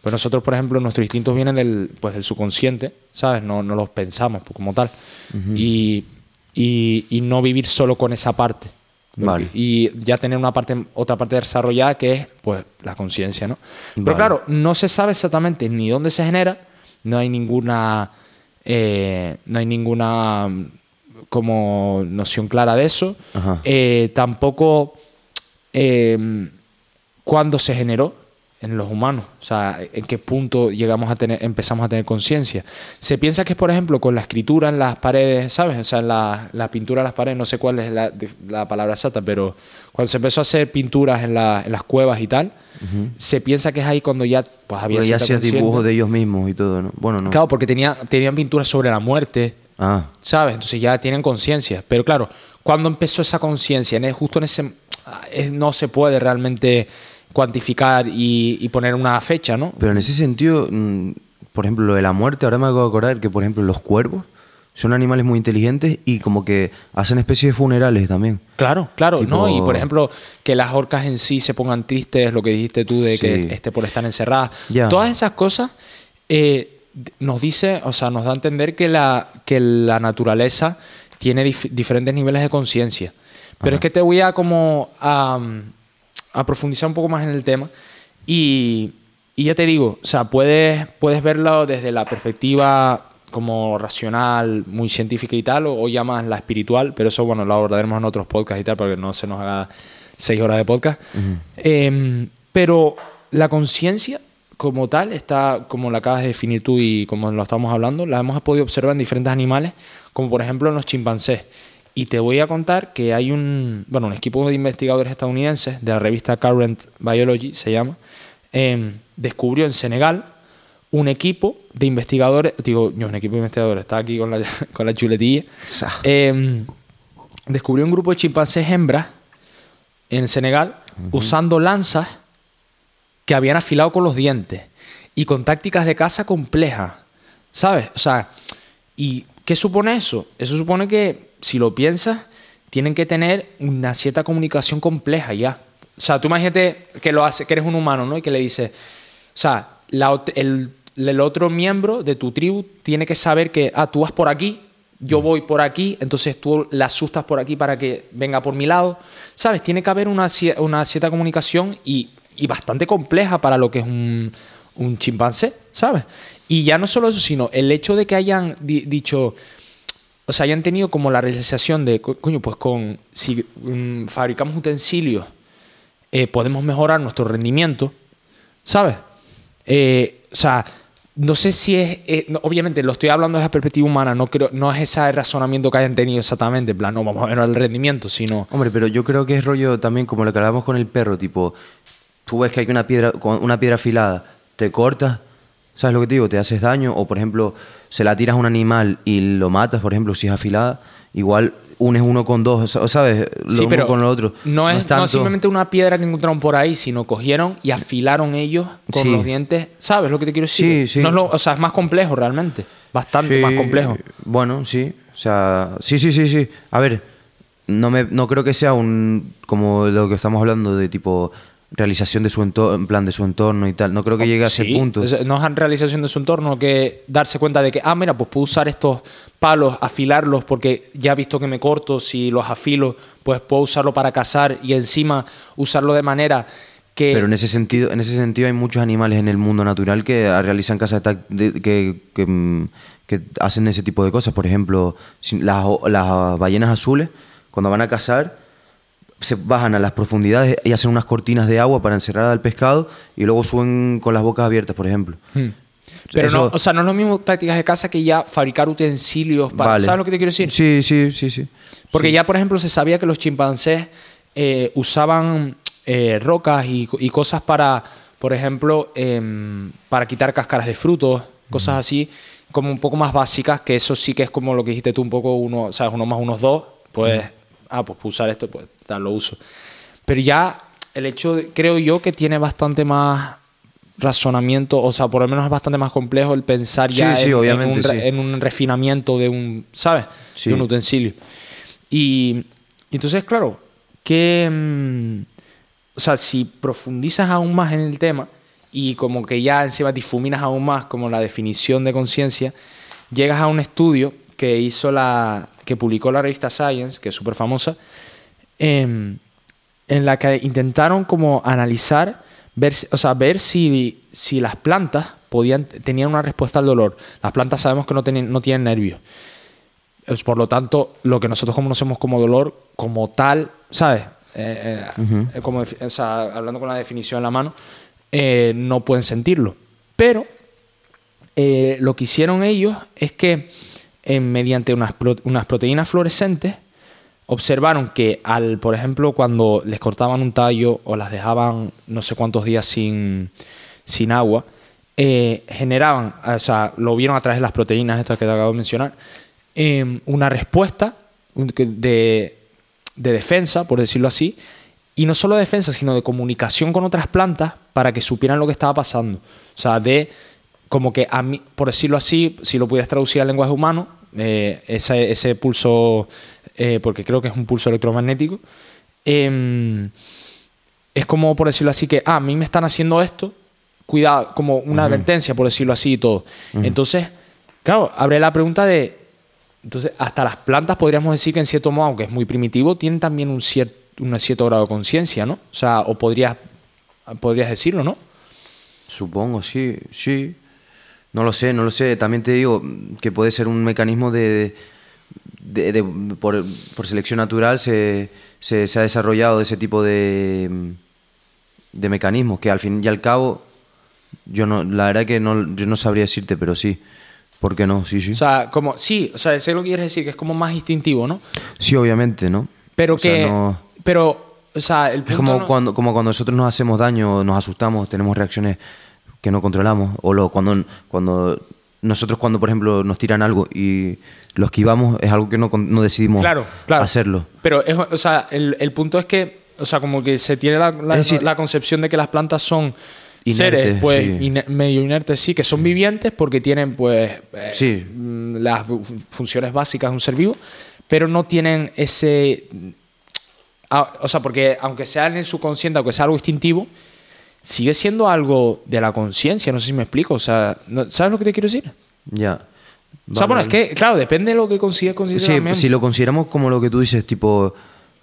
pues nosotros por ejemplo nuestros instintos vienen del, pues, del subconsciente, ¿sabes? No, no los pensamos como tal. y, y, y no vivir solo con esa parte. Vale. Y ya tener una parte, otra parte desarrollada que es pues la conciencia, ¿no? Pero claro, no se sabe exactamente ni dónde se genera, no hay ninguna eh, no hay ninguna mm, como noción clara de eso. Eh, tampoco eh, cuándo se generó en los humanos, o sea, en qué punto llegamos a tener, empezamos a tener conciencia. Se piensa que es, por ejemplo, con la escritura en las paredes, ¿sabes? O sea, en la, la pintura en las paredes, no sé cuál es la, la palabra exacta, pero cuando se empezó a hacer pinturas en, la- en las cuevas y tal, se piensa que es ahí cuando ya pues, había Porque ya conciencia. dibujos de ellos mismos y todo, ¿no? Bueno, no. Claro, porque tenía, tenían pinturas sobre la muerte, Ah, ¿sabes? Entonces ya tienen conciencia. Pero claro, ¿cuándo empezó esa conciencia? En- Justo en ese... es- no se puede realmente cuantificar y, y poner una fecha, ¿no? pero en ese sentido, mm, por ejemplo, lo de la muerte, ahora me acabo de acordar que, por ejemplo, los cuervos son animales muy inteligentes y como que hacen especies de funerales también. Claro, claro, Tipo- ¿no? Y por ejemplo, que las orcas en sí se pongan tristes, lo que dijiste tú de Sí. que esté por estar encerradas. Ya. Todas esas cosas eh, nos dice, o sea, nos da a entender que la, que la naturaleza tiene dif- diferentes niveles de conciencia. Pero es que te voy a como a, a profundizar un poco más en el tema. Y, y ya te digo, o sea, puedes, puedes verlo desde la perspectiva como racional, muy científica y tal, o, o ya más la espiritual, pero eso, bueno, lo abordaremos en otros podcasts y tal, para que no se nos haga seis horas de podcast. Em, pero la conciencia como tal está, como la acabas de definir tú y como lo estamos hablando, la hemos podido observar en diferentes animales, como por ejemplo en los chimpancés. Y te voy a contar que hay un, bueno, un equipo de investigadores estadounidenses de la revista Current Biology, se llama, em, descubrió en Senegal un equipo de investigadores, digo, no, un equipo de investigadores, está aquí con la, con la chuletilla, em, descubrió un grupo de chimpancés hembras en Senegal usando lanzas que habían afilado con los dientes y con tácticas de caza complejas, ¿sabes? O sea, ¿y qué supone eso? Eso supone que, si lo piensas, tienen que tener una cierta comunicación compleja ya. O sea, tú imagínate que lo hace, que eres un humano, ¿no? Y que le dices, o sea, el, otro miembro de tu tribu tiene que saber que, ah, tú vas por aquí, yo voy por aquí, entonces tú la asustas por aquí para que venga por mi lado. ¿Sabes? Tiene que haber una, cie- una cierta comunicación y, bastante compleja para lo que es un, chimpancé, ¿sabes? Y ya no solo eso, sino el hecho de que hayan di- dicho, o sea, hayan tenido como la realización de, co- coño, pues con, si mm, fabricamos utensilios, eh, podemos mejorar nuestro rendimiento, ¿sabes? Eh, o sea, no sé si es, eh, obviamente lo estoy hablando desde la perspectiva humana, no creo, no es ese razonamiento que hayan tenido exactamente, en plan, no vamos a ver el rendimiento, sino Hombre, pero yo creo que es rollo también como lo que hablábamos con el perro, tipo, tú ves que hay una piedra, una piedra afilada, te cortas, ¿sabes lo que te digo? Te haces daño, o por ejemplo, se la tiras a un animal y lo matas, por ejemplo, si es afilada, igual unes uno con dos, ¿sabes? Lo sí, uno pero con lo otro. No es, no tanto- es simplemente una piedra que encontraron por ahí, sino cogieron y afilaron ellos con Sí. los dientes. ¿Sabes lo que te quiero decir? Sí, sí. No es lo- o sea, es más complejo realmente. Bastante Sí, más complejo. Bueno, sí. O sea, sí, sí, sí, sí. A ver, no, me, no creo que sea un. como lo que estamos hablando de tipo realización de su entorno, en plan de su entorno y tal. No creo que llegue a ese punto. no es realización de su entorno que darse cuenta de que, ah, mira, pues puedo usar estos palos, afilarlos, porque ya he visto que me corto, si los afilo, pues puedo usarlo para cazar y encima usarlo de manera que... Pero en ese sentido, en ese sentido hay muchos animales en el mundo natural que ah, realizan cazas de que, que, mm, que hacen ese tipo de cosas. Por ejemplo, las, las ballenas azules, cuando van a cazar, se bajan a las profundidades y hacen unas cortinas de agua para encerrar al pescado y luego suben con las bocas abiertas, por ejemplo. Hmm. Pero Eso- no, o sea, no es lo mismo tácticas de caza que ya fabricar utensilios para... Vale. ¿Sabes lo que te quiero decir? Sí, sí, sí, sí. Porque Sí. ya, por ejemplo, se sabía que los chimpancés eh, usaban eh, rocas y, y cosas para, por ejemplo, em, para quitar cáscaras de frutos, cosas así, como un poco más básicas, que eso sí que es como lo que dijiste tú, un poco uno, ¿sabes? Uno más unos dos, pues, ah, pues puedo usar esto, pues tal, lo uso. Pero ya el hecho, de- creo yo, que tiene bastante más razonamiento, o sea, por lo menos es bastante más complejo el pensar ya Sí, en- un, re- sí. en un refinamiento de un, ¿sabes? De un utensilio. Y entonces, claro, que. mm, o sea, si profundizas aún más en el tema y como que ya encima difuminas aún más como la definición de conciencia, llegas a un estudio que hizo la. Que publicó la revista Science, que es súper famosa, em, en la que intentaron como analizar, ver, o sea, ver si, si las plantas podían, tenían una respuesta al dolor. Las plantas sabemos que no tienen, no tienen nervios. Por lo tanto, lo que nosotros conocemos como dolor, como tal, ¿sabes? Eh, eh, eh, como, o sea, hablando con la definición en la mano, eh, no pueden sentirlo. Pero lo que hicieron ellos es que eh, mediante unas, unas proteínas fluorescentes observaron que al, por ejemplo, cuando les cortaban un tallo o las dejaban no sé cuántos días sin, sin agua, eh, generaban, o sea, lo vieron a través de las proteínas estas que te acabo de mencionar, eh, una respuesta de, de defensa, por decirlo así, y no solo de defensa, sino de comunicación con otras plantas para que supieran lo que estaba pasando. O sea, de como que a mí, por decirlo así, si lo pudieras traducir al lenguaje humano, eh, ese, ese pulso, eh, porque creo que es un pulso electromagnético, em, es como, por decirlo así, que ah, a mí me están haciendo esto, cuidado, como una advertencia, por decirlo así y todo. Entonces, claro, abre la pregunta de, entonces, hasta las plantas podríamos decir que en cierto modo, aunque es muy primitivo, tienen también un, cier- un cierto grado de conciencia, ¿no? O sea, o podrías, podrías decirlo, ¿no? Supongo, sí, sí. No lo sé, no lo sé. También te digo que puede ser un mecanismo de... de- de- por, por selección natural se, se, se ha desarrollado ese tipo de, de mecanismos que al fin y al cabo yo no la verdad que no yo no sabría decirte pero sí ¿por qué no? sí sí O sea, como, sí, o sea, sé lo que quieres decir, que es como más instintivo, ¿no? sí obviamente ¿no? Pero O sea, que, no- pero, o sea, el punto Es como, no- cuando, como cuando nosotros nos hacemos daño, nos asustamos, tenemos reacciones que no controlamos. O lo, cuando, cuando nosotros, cuando por ejemplo nos tiran algo y lo esquivamos, es algo que no, no decidimos claro, claro. hacerlo. Pero, es, o sea, el, el punto es que, o sea, como que se tiene la, la- Es decir- la concepción de que las plantas son Inertes, seres, pues, sí. medio inertes, sí, que son vivientes porque tienen, pues, eh, Sí. mm, las fu- funciones básicas de un ser vivo, pero no tienen ese... ah, O sea, porque aunque sea en el subconsciente, aunque sea algo instintivo, sigue siendo algo de la conciencia, no sé si me explico, o sea, ¿no- ¿sabes lo que te quiero decir? Ya. o sea, bueno, es que, claro, depende de lo que consideres Sí, conciencia también. si lo consideramos como lo que tú dices, tipo...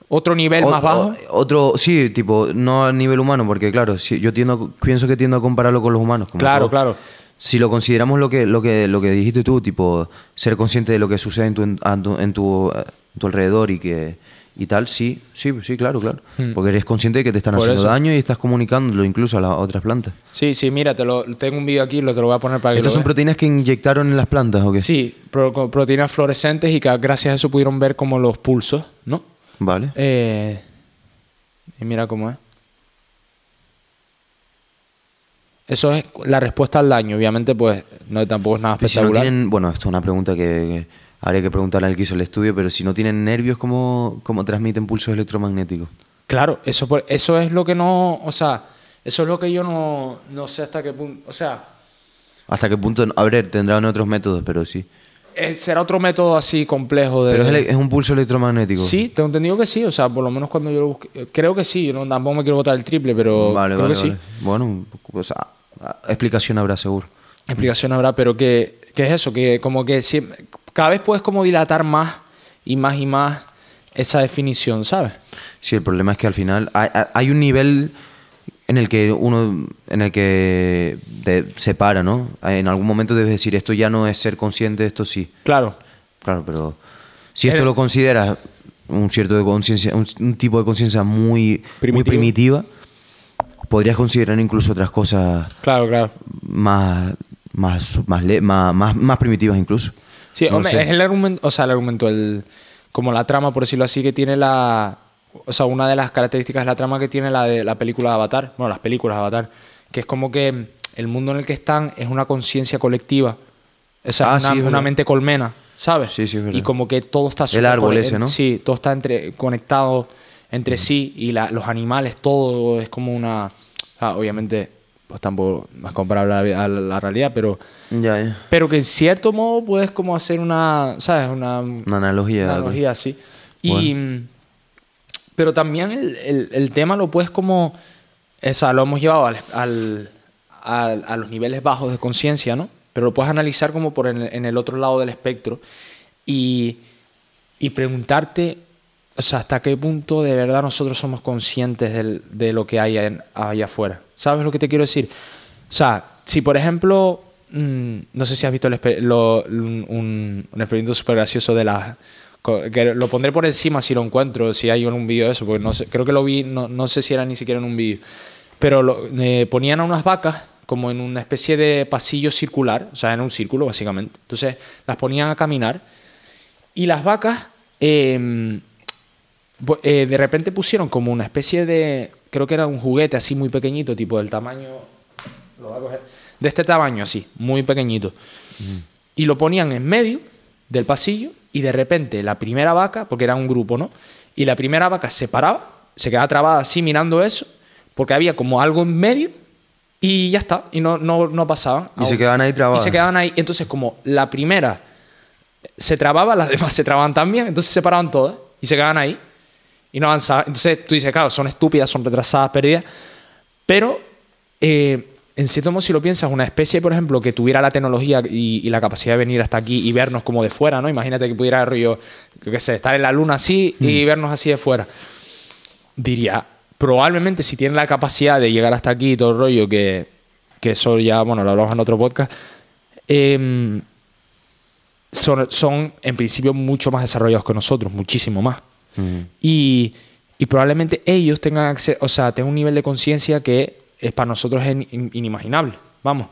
Otro nivel o- más bajo. otro, sí, tipo, no a nivel humano, porque claro, si, yo tiendo, pienso que tiendo a compararlo con los humanos. como Claro, todo. claro. Si lo consideramos lo que, lo que, lo que dijiste tú, tipo, ser consciente de lo que sucede en tu, en tu, en tu, en tu alrededor y que, y tal, sí, sí, sí, claro, claro. Porque eres consciente de que te están Hmm. Por haciendo eso. daño y estás comunicándolo incluso a las otras plantas. Sí, sí, mira, te lo, tengo un vídeo aquí, lo te lo voy a poner para que ¿Estas lo son veas. proteínas que inyectaron en las plantas o qué? Sí, pro- proteínas fluorescentes y que gracias a eso pudieron ver como los pulsos, ¿no? Vale. Eh, y mira cómo es. Eso es la respuesta al daño. Obviamente, pues no tampoco es nada Pero si no espectacular. tienen, bueno, esto es una pregunta que, que habría que preguntarle al que hizo el estudio, pero si no tienen nervios, ¿cómo, cómo transmiten pulsos electromagnéticos? Claro, eso, eso es lo que no. O sea, eso es lo que yo no, no sé hasta qué punto. O sea, ¿Hasta qué punto? A ver, tendrán otros métodos, pero sí. eh, será otro método así complejo de. Pero es, un pulso electromagnético. Sí, tengo entendido que sí. O sea, por lo menos cuando yo lo busqué. eh, Creo que sí. Yo no, tampoco me quiero botar el triple, pero. Vale, creo vale, que sí. Bueno, ah, ah, explicación habrá seguro. explicación habrá, pero que, que es eso, que como que siempre- cada vez puedes como dilatar más y más y más esa definición, ¿sabes? Sí, el problema es que al final hay, un nivel en el que uno, en el que te separa, ¿no? En algún momento debes decir, esto ya no es ser consciente, esto sí. Claro, Claro, pero si esto Eres- lo consideras un cierto de conciencia, un, un tipo de conciencia muy, muy primitiva, podrías considerar incluso otras cosas claro, claro. más, más, más, más, más primitivas incluso. Sí, No hombre, es el argumento, o sea, el argumento, el, como la trama, por decirlo así, que tiene la... O sea, una de las características de la trama que tiene la de la película de Avatar, bueno, las películas de Avatar, que es como que el mundo en el que están es una conciencia colectiva, o sea, Ah, una, sí, mente colmena, ¿sabes? Sí, sí. Y como que todo está El árbol ese, ¿no? Sí, todo está entre, conectado entre sí y la- los animales, todo es como una... sea, obviamente, pues tampoco es comparable a la, a la realidad, pero... Ya, ya. Pero que en cierto modo puedes como hacer una, ¿sabes? Una, Una analogía. una analogía así. Y, pero también el, el- el tema lo puedes como, o sea, lo hemos llevado al, al- al- a los niveles bajos de conciencia, ¿no? Pero lo puedes analizar como por en, en el otro lado del espectro y, y preguntarte, o sea, hasta qué punto de verdad nosotros somos conscientes del- de lo que hay en- allá afuera. ¿Sabes lo que te quiero decir? O sea, si por ejemplo, mm, no sé si has visto el lo- un, un- experimento súper gracioso de la... co- Que lo pondré por encima si lo encuentro, si hay un vídeo de eso, porque no sé, creo que lo vi, no, no sé si era ni siquiera en un vídeo. Pero lo- eh, ponían a unas vacas como en una especie de pasillo circular, o sea, en un círculo básicamente. Entonces las ponían a caminar y las vacas eh, eh, de repente pusieron como una especie de, creo que era un juguete así muy pequeñito, tipo del tamaño, lo voy a coger, de este tamaño así, muy pequeñito. Y lo ponían en medio del pasillo y de repente la primera vaca, porque era un grupo, ¿no? Y la primera vaca se paraba, se quedaba trabada así mirando eso, porque había como algo en medio y ya está, y no, no, no pasaban. Y se quedaban ahí trabadas. Y se quedaban ahí. Entonces, como la primera se trababa, las demás se trababan también, entonces se paraban todas y se quedaban ahí y no avanzaban. Entonces tú dices, claro, son estúpidas, son retrasadas, perdidas, pero eh, en cierto modo, si lo piensas, una especie, por ejemplo, que tuviera la tecnología y, y la capacidad de venir hasta aquí y vernos como de fuera, ¿no? Imagínate que pudiera, rollo, yo qué sé, estar en la luna así y vernos así de fuera. Diría, probablemente si tienen la capacidad de llegar hasta aquí y todo el rollo, que, que eso ya, bueno, lo hablamos en otro podcast, em, son, son en principio mucho más desarrollados que nosotros, muchísimo más. Y, y probablemente ellos tengan acceso, o sea, tengan un nivel de conciencia que es para nosotros es in- inimaginable, vamos.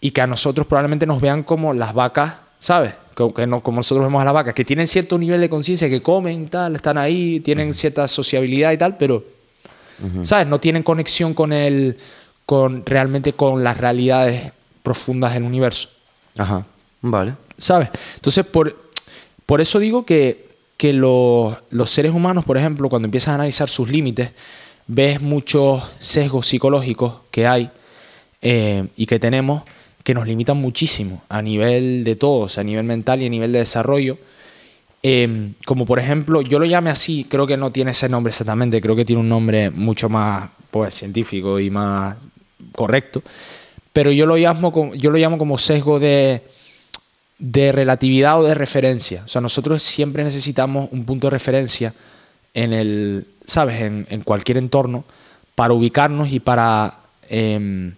Y que a nosotros probablemente nos vean como las vacas, ¿sabes? Como, que no, como nosotros vemos a las vacas, que tienen cierto nivel de conciencia, que comen y tal, están ahí, tienen cierta sociabilidad y tal, pero, ¿sabes? No tienen conexión con el, con realmente con las realidades profundas del universo. Ajá, vale. ¿Sabes? Entonces, por, por eso digo que, que los, seres humanos, por ejemplo, cuando empiezas a analizar sus límites, ves muchos sesgos psicológicos que hay eh, y que tenemos que nos limitan muchísimo a nivel de todos, a nivel mental y a nivel de desarrollo. Eh, como por ejemplo, yo lo llame así, creo que no tiene ese nombre exactamente, creo que tiene un nombre mucho más pues, científico y más correcto, pero yo lo llamo, yo lo llamo como sesgo de, de relatividad o de referencia. O sea, nosotros siempre necesitamos un punto de referencia en el, ¿sabes? En, en cualquier entorno para ubicarnos y para, em,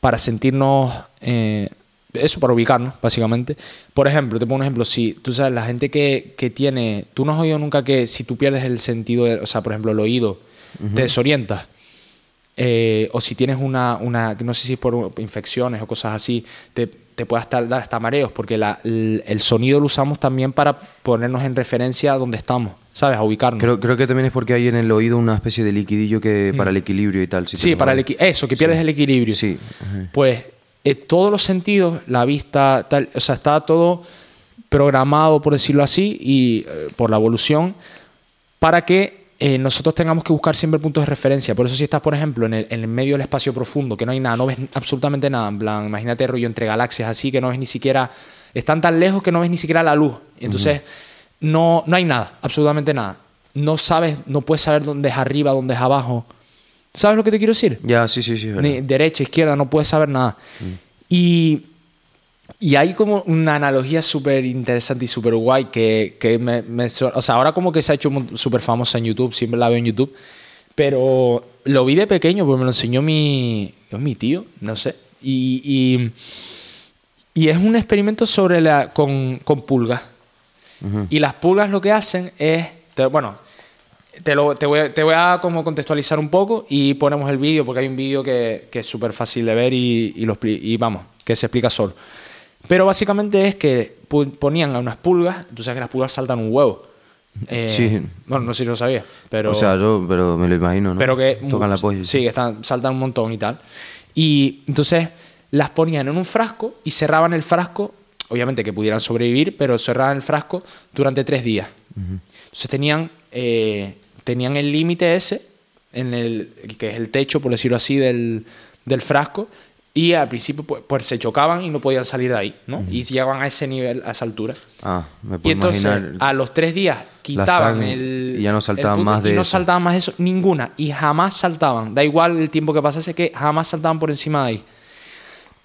para sentirnos, eh, eso para ubicarnos, básicamente. Por ejemplo, te pongo un ejemplo, si tú sabes, la gente que, que tiene, tú no has oído nunca que si tú pierdes el sentido, de- o sea, por ejemplo, el oído, te desorientas. Eh, o si tienes una, una, no sé si es por infecciones o cosas así, te, te puede hasta dar hasta mareos, porque la- el, el sonido lo usamos también para ponernos en referencia a donde estamos, ¿sabes? A ubicarnos. Creo, creo que también es porque hay en el oído una especie de liquidillo que para el equilibrio y tal. si Sí, para el eso, que pierdes el equilibrio. Sí, ajá. Pues eh, todos los sentidos, la vista, tal, o sea, está todo programado, por decirlo así, y eh, por la evolución, para que eh, nosotros tengamos que buscar siempre puntos de referencia. Por eso si estás, por ejemplo, en el, en el medio del espacio profundo, que no hay nada, no ves absolutamente nada, en plan, imagínate rollo entre galaxias así, que no ves ni siquiera, están tan lejos que no ves ni siquiera la luz. Entonces, no, no hay nada, absolutamente nada. No sabes, no puedes saber dónde es arriba, dónde es abajo. ¿Sabes lo que te quiero decir? Ya, sí, sí, sí. Ni derecha, izquierda, no puedes saber nada. Y, y hay como una analogía súper interesante y súper guay que, que me, O sea, ahora como que se ha hecho súper famosa en YouTube, siempre la veo en YouTube, pero lo vi de pequeño, porque me lo enseñó mi, mi tío, no sé. Y, y, y es un experimento sobre la, con, con pulgas. Y las pulgas lo que hacen es, te- bueno, te, lo, te, voy, a- te voy a como contextualizar un poco y ponemos el vídeo, porque hay un vídeo que, que es súper fácil de ver y, y, lo expli- y vamos, que se explica solo. Pero básicamente es que ponían a unas pulgas, tú sabes que las pulgas saltan un huevo. Eh, Sí. Bueno, no sé si lo sabías, pero... o sea, yo, pero me lo imagino, ¿no? Pero que Tocan la polla. Sí, que están, saltan un montón y tal. Y entonces las ponían en un frasco y cerraban el frasco, obviamente que pudieran sobrevivir, pero cerraban el frasco durante tres días. Entonces tenían, eh, tenían el límite ese, en el, que es el techo, por decirlo así, del, del frasco. Y al principio pues, pues, se chocaban y no podían salir de ahí, ¿no? Y llegaban a ese nivel, a esa altura. Ah, me Y puedo entonces, imaginar. a los tres días quitaban el. y ya no saltaban más de Y no eso. saltaban más de eso, ninguna. Y jamás saltaban. Da igual el tiempo que pasase, que jamás saltaban por encima de ahí.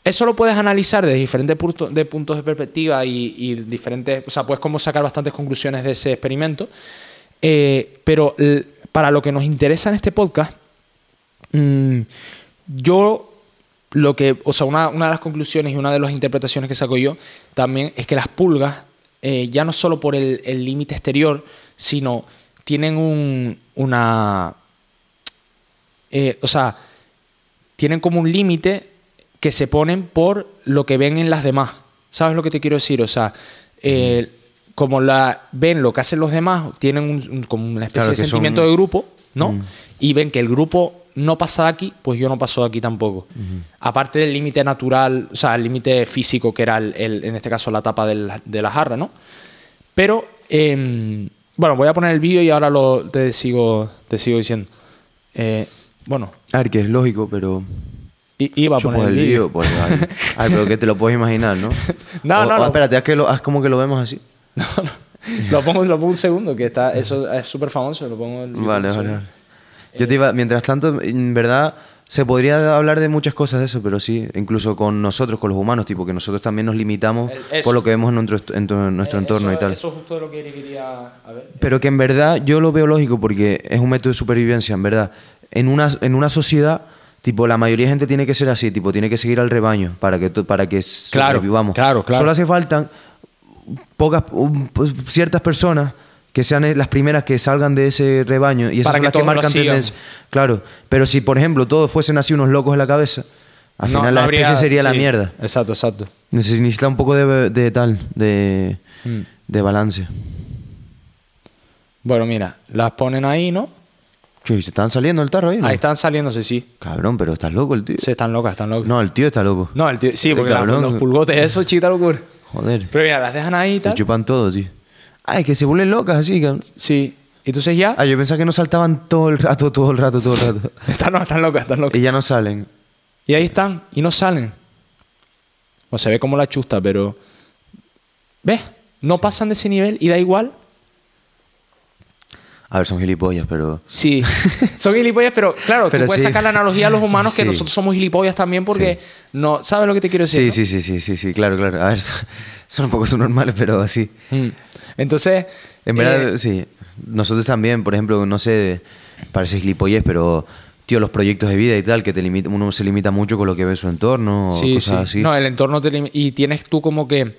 Eso lo puedes analizar desde diferentes puntos de, puntos de perspectiva y, y diferentes. O sea, puedes como sacar bastantes conclusiones de ese experimento. Eh, pero para lo que nos interesa en este podcast, mm, yo lo que, o sea, una, una de las conclusiones y una de las interpretaciones que saco yo también es que las pulgas, eh, ya no solo por el límite exterior, sino tienen un, una, eh, o sea, tienen como un límite que se ponen por lo que ven en las demás. ¿Sabes lo que te quiero decir? O sea, eh, como la, ven lo que hacen los demás, tienen un- un- como una especie Claro, de son- sentimiento de grupo, ¿no? Mm. Y ven que el grupo no pasa de aquí, pues yo no paso de aquí tampoco. Aparte del límite natural, o sea, el límite físico que era, el, el- en este caso, la tapa del- de la jarra, ¿no? Pero, em, bueno, voy a poner el vídeo y ahora lo, te, sigo, te sigo diciendo. Eh, bueno, A ver, que es lógico, pero. i- iba a poner el vídeo. Pues, ay, ay, pero que te lo puedes imaginar, ¿no? No, O- no, o no. espérate, haz, que lo, haz como que lo vemos así. No, no. Lo pongo, lo pongo un segundo, que está, eso es súper famoso. Lo pongo en- Vale, vale. Yo te iba, mientras tanto, en verdad, se podría hablar de muchas cosas de eso, pero sí, incluso con nosotros, con los humanos, tipo que nosotros también nos limitamos eso. por lo que vemos en nuestro, est- en tu- en nuestro Eh, entorno eso- y tal. Eso justo lo que quería. A ver. Pero que en verdad yo lo veo lógico porque es un método de supervivencia, en verdad. En una, en una sociedad, tipo, la mayoría de gente tiene que ser así, tipo, tiene que seguir al rebaño para que, para que Claro, sobrevivamos. claro, claro. Solo hace falta pocas, pues, ciertas personas que sean las primeras que salgan de ese rebaño y esas Para son que las que todos lo marcan sigan. tendencia. Claro, pero si, por ejemplo, todos fuesen así unos locos en la cabeza, al No- final no la habría- especie sería la sí, mierda. Exacto, exacto. Neces- Necesita un poco de, de tal, de, Mm. de balance. Bueno, mira, las ponen ahí, ¿no? Chuy, ¿se están saliendo el tarro ahí? no? Ahí están saliéndose, sí. Cabrón, pero estás loco el tío. Sí, están locas, están locas. No, el tío está loco. No, el tío, sí, El porque cabrón. los pulgotes, eso, chita locura. Joder. Pero mira, las dejan ahí y Te tal. chupan todo, tío. Es que se vuelven locas así, cabrón. Sí. Entonces ya. Ah, yo pensaba que no saltaban todo el rato, todo el rato, todo el rato. Están, no, están locas, están locas. y ya no salen. Y ahí están, y no salen. O se ve como la chusta, pero. ¿Ves? No pasan de ese nivel y da igual. A ver, son gilipollas, pero. Sí. Son gilipollas, pero claro, Pero tú puedes sí. sacar la analogía a los humanos que Sí. nosotros somos gilipollas también porque no. ¿Sabes lo que te quiero decir? Sí, no? sí, sí, sí, sí, sí, claro, claro. A ver, son un poco subnormales, pero así. Mm. Entonces. En verdad, eh, sí. Nosotros también, por ejemplo, no sé, parece gilipollez, pero tío, los proyectos de vida y tal, que te limita, uno se limita mucho con lo que ve su entorno o Sí, cosas sí. así. No, el entorno te lim- Y tienes tú como que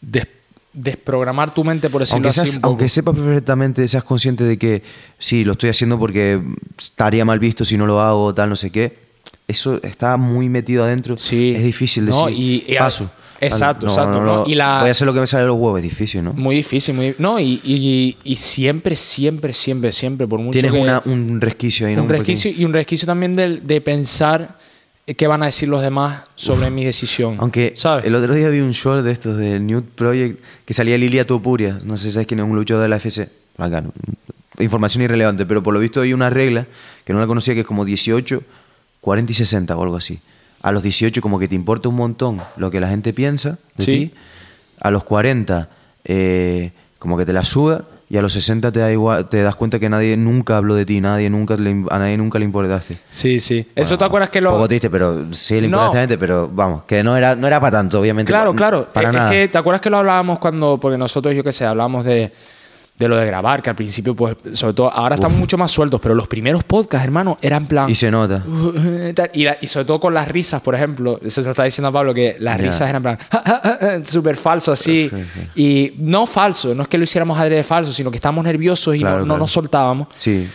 des- desprogramar tu mente, por decirlo aunque, así. seas- aunque sepas perfectamente, seas consciente de que sí, lo estoy haciendo porque estaría mal visto si no lo hago, tal, no sé qué, eso está muy metido adentro. Sí. Es difícil No, decir, y a- paso. Exacto, No, exacto, no, ¿no? no, Y la- Voy a hacer lo que me sale de los huevos, es difícil, ¿no? Muy difícil, muy No, y, y, y siempre, siempre, siempre, siempre, por mucho Tienes que- una- un resquicio ahí, ¿no? un resquicio y un resquicio también de, de pensar qué van a decir los demás sobre mi decisión. Aunque ¿sabes? el otro día vi un short de estos del Nude Project que salía Lilia Topuria. No sé si sabes quién es un luchador de la FC. Acá. Información irrelevante, pero por lo visto hay una regla que no la conocía que es como 18, 40 y 60 o algo así. A los 18 como que te importa un montón lo que la gente piensa de Sí. ti. A los 40 eh, como que te la suda y a los 60 te da igual, te das cuenta que nadie nunca habló de ti, nadie nunca le- a nadie nunca le importaste. Sí, sí. Eso te acuerdas que Un lo. poco triste, pero sí le importa No. a gente, pero vamos, que no era, no era para tanto, obviamente. Claro, claro. Para es, nada. es que, ¿te acuerdas que lo hablábamos cuando, porque nosotros, yo qué sé, hablamos de, de lo de grabar, que al principio, pues, sobre todo, ahora estamos mucho más sueltos, pero los primeros podcasts, hermano, eran plan... Y se nota. Y, la- y sobre todo con las risas, por ejemplo, se lo está diciendo a Pablo, que las risas eran plan súper falso así. Sí, sí. Y no falso, no es que lo hiciéramos adrede falso, sino que estábamos nerviosos y Claro, no, no claro. nos soltábamos. Sí.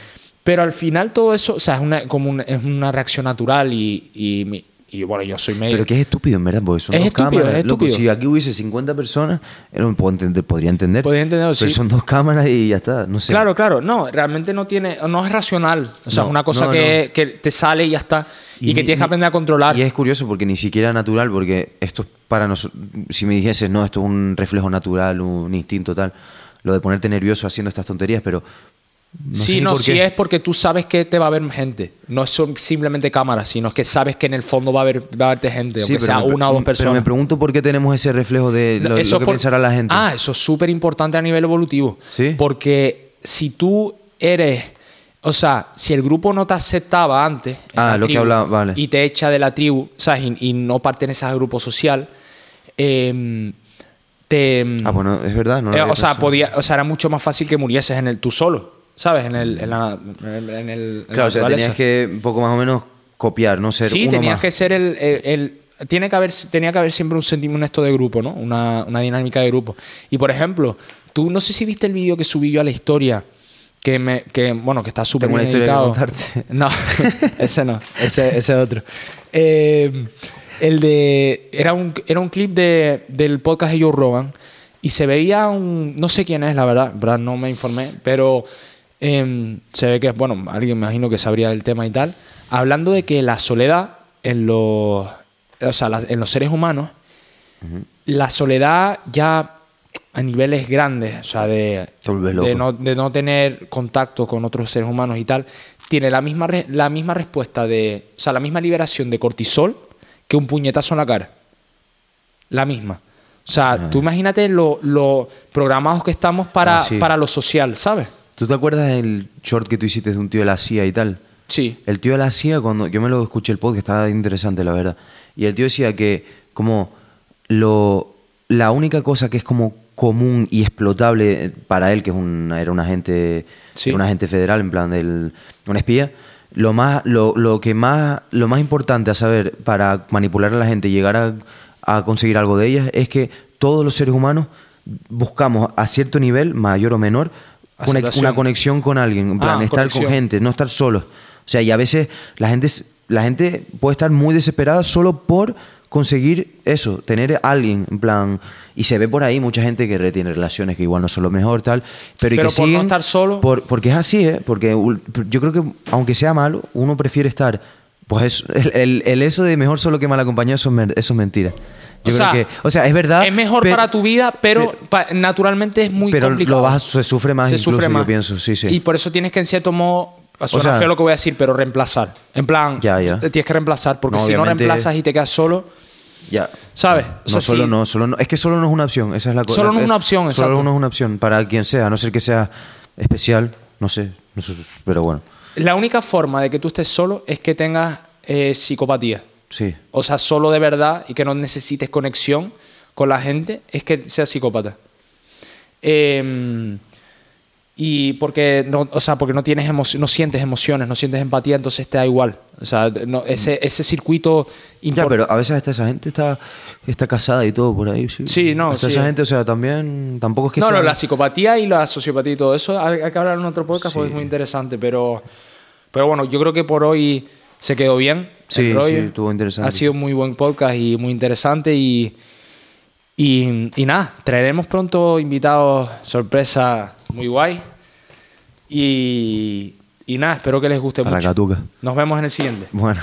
Pero al final todo eso, o sea, es una, como una, es una reacción natural y, y, bueno, yo soy medio... Pero que es estúpido, en verdad, porque son Es dos estúpido, cámaras. es Loco, estúpido. si aquí hubiese 50 personas, eh, no puedo entender- podría entender. Podría entenderlo, Pero sí. son dos cámaras y ya está, no sé. Claro, claro, no, realmente no tiene, no es racional. O sea, No, es una cosa no, que, que te sale y ya está. Y, que ni- tienes que aprender a controlar. Y es curioso porque ni siquiera natural, porque esto es para nosotros. Si me dijeses, no, esto es un reflejo natural, un instinto tal, lo de ponerte nervioso haciendo estas tonterías, pero. No sí, no, sí qué. es porque tú sabes que te va a ver gente. No son simplemente cámaras, sino que sabes que en el fondo va a haber, va a haberte gente, Sí, aunque sea pero una o dos Pero personas. me pregunto por qué tenemos ese reflejo de lo, lo Eso que por- pensará la gente. Ah, eso es súper importante a nivel evolutivo. Sí. Porque si tú eres. O sea, si el grupo no te aceptaba antes. Ah, lo que hablaba- vale. Y te echa de la tribu, ¿sabes? Y, y no perteneces al grupo social. em, te. Ah, bueno, es verdad. No lo Eh, o, sea, podía, o sea, era mucho más fácil que murieses en el tú solo, ¿sabes? En el. En la, en el- en Claro, o sea, tenías que un poco más o menos copiar, no ser Sí, uno tenías más. que ser el, el- el- tiene que haber, tenía que haber siempre un sentimiento de grupo, ¿no? Una, una dinámica de grupo. Y por ejemplo, tú no sé si viste el vídeo que subí yo a la historia, que me, que, bueno, que está súper bien editado. No, ese no, ese, ese otro. Eh, el de. Era un, era un clip de, del podcast de Joe Rogan. Y se veía un. No sé quién es, la verdad. verdad no me informé. Pero em, se ve que, bueno, alguien me imagino que sabría del tema y tal. Hablando de que la soledad en los. O sea, en los seres humanos. La soledad ya a niveles grandes, o sea, de, de, no, de no tener contacto con otros seres humanos y tal, tiene la misma, re- la misma respuesta de, o sea, la misma liberación de cortisol que un puñetazo en la cara. La misma. O sea, Ah. tú imagínate lo, lo programados que estamos para, Ah, sí. para lo social, ¿sabes? ¿Tú te acuerdas del short que tú hiciste de un tío de la CIA y tal? Sí. El tío de la CIA, cuando yo me lo escuché el podcast, estaba interesante, la verdad. Y el tío decía que como lo, la única cosa que es como común y explotable para él, que es un, era un agente, Sí. un agente federal, en plan del, un espía, lo más, lo, lo que más, lo más importante a saber para manipular a la gente y llegar a, a conseguir algo de ellas es que todos los seres humanos buscamos a cierto nivel, mayor o menor, Aceptación. una conexión con alguien, en plan, Ah, estar conexión. con gente, no estar solos. O sea, y a veces la gente, la gente puede estar muy desesperada solo por conseguir eso, tener a alguien, en plan, y se ve por ahí mucha gente que retiene relaciones que igual no son lo mejor, tal, pero, y que por no siguen estar solo. por- porque es así, ¿eh? Porque yo creo que aunque sea malo, uno prefiere estar, pues es- el, el- el eso de mejor solo que mal acompañado, eso es mentira. Yo O creo sea, que, o sea, es verdad. Es mejor para tu vida, pero pe- pa- naturalmente es muy pero complicado. lo vas- se sufre más Se incluso, sufre yo más. pienso, sí, sí. Y por eso tienes que en cierto modo, suena sea- feo lo que voy a decir, pero reemplazar. En plan, Ya, ya. te tienes que reemplazar, porque No, si no reemplazas y te quedas solo, Ya. ¿sabes? O No, solo no, solo no. Es que solo no es una opción, esa es la cosa. Solo no es Eh, una opción, Solo exacto. no es una opción para quien sea, a no ser que sea especial, no sé, no sé, pero bueno, La única forma de que tú estés solo es que tengas eh, psicopatía. Sí. O sea, solo de verdad y que no necesites conexión con la gente es que seas psicópata. Eh, Y porque no, o sea, porque no tienes emo- no sientes emociones, no sientes empatía, entonces te da igual. O sea, no- ese, ese circuito Ya, pero a veces esa gente está, está casada y todo por ahí. Sí, Sí, no, Hasta sí. esa gente, o sea, también tampoco es que No, sea- no, la psicopatía y la sociopatía y todo eso hay, hay que hablar en otro podcast porque Sí. es muy interesante, pero, pero bueno, yo creo que por hoy se quedó bien. Sí, sí, estuvo interesante. Ha sido muy buen podcast y muy interesante y, y, y nada, traeremos pronto invitados sorpresa muy guay y, y nada, espero que les guste Para mucho. Catuca. Nos vemos en el siguiente. Bueno.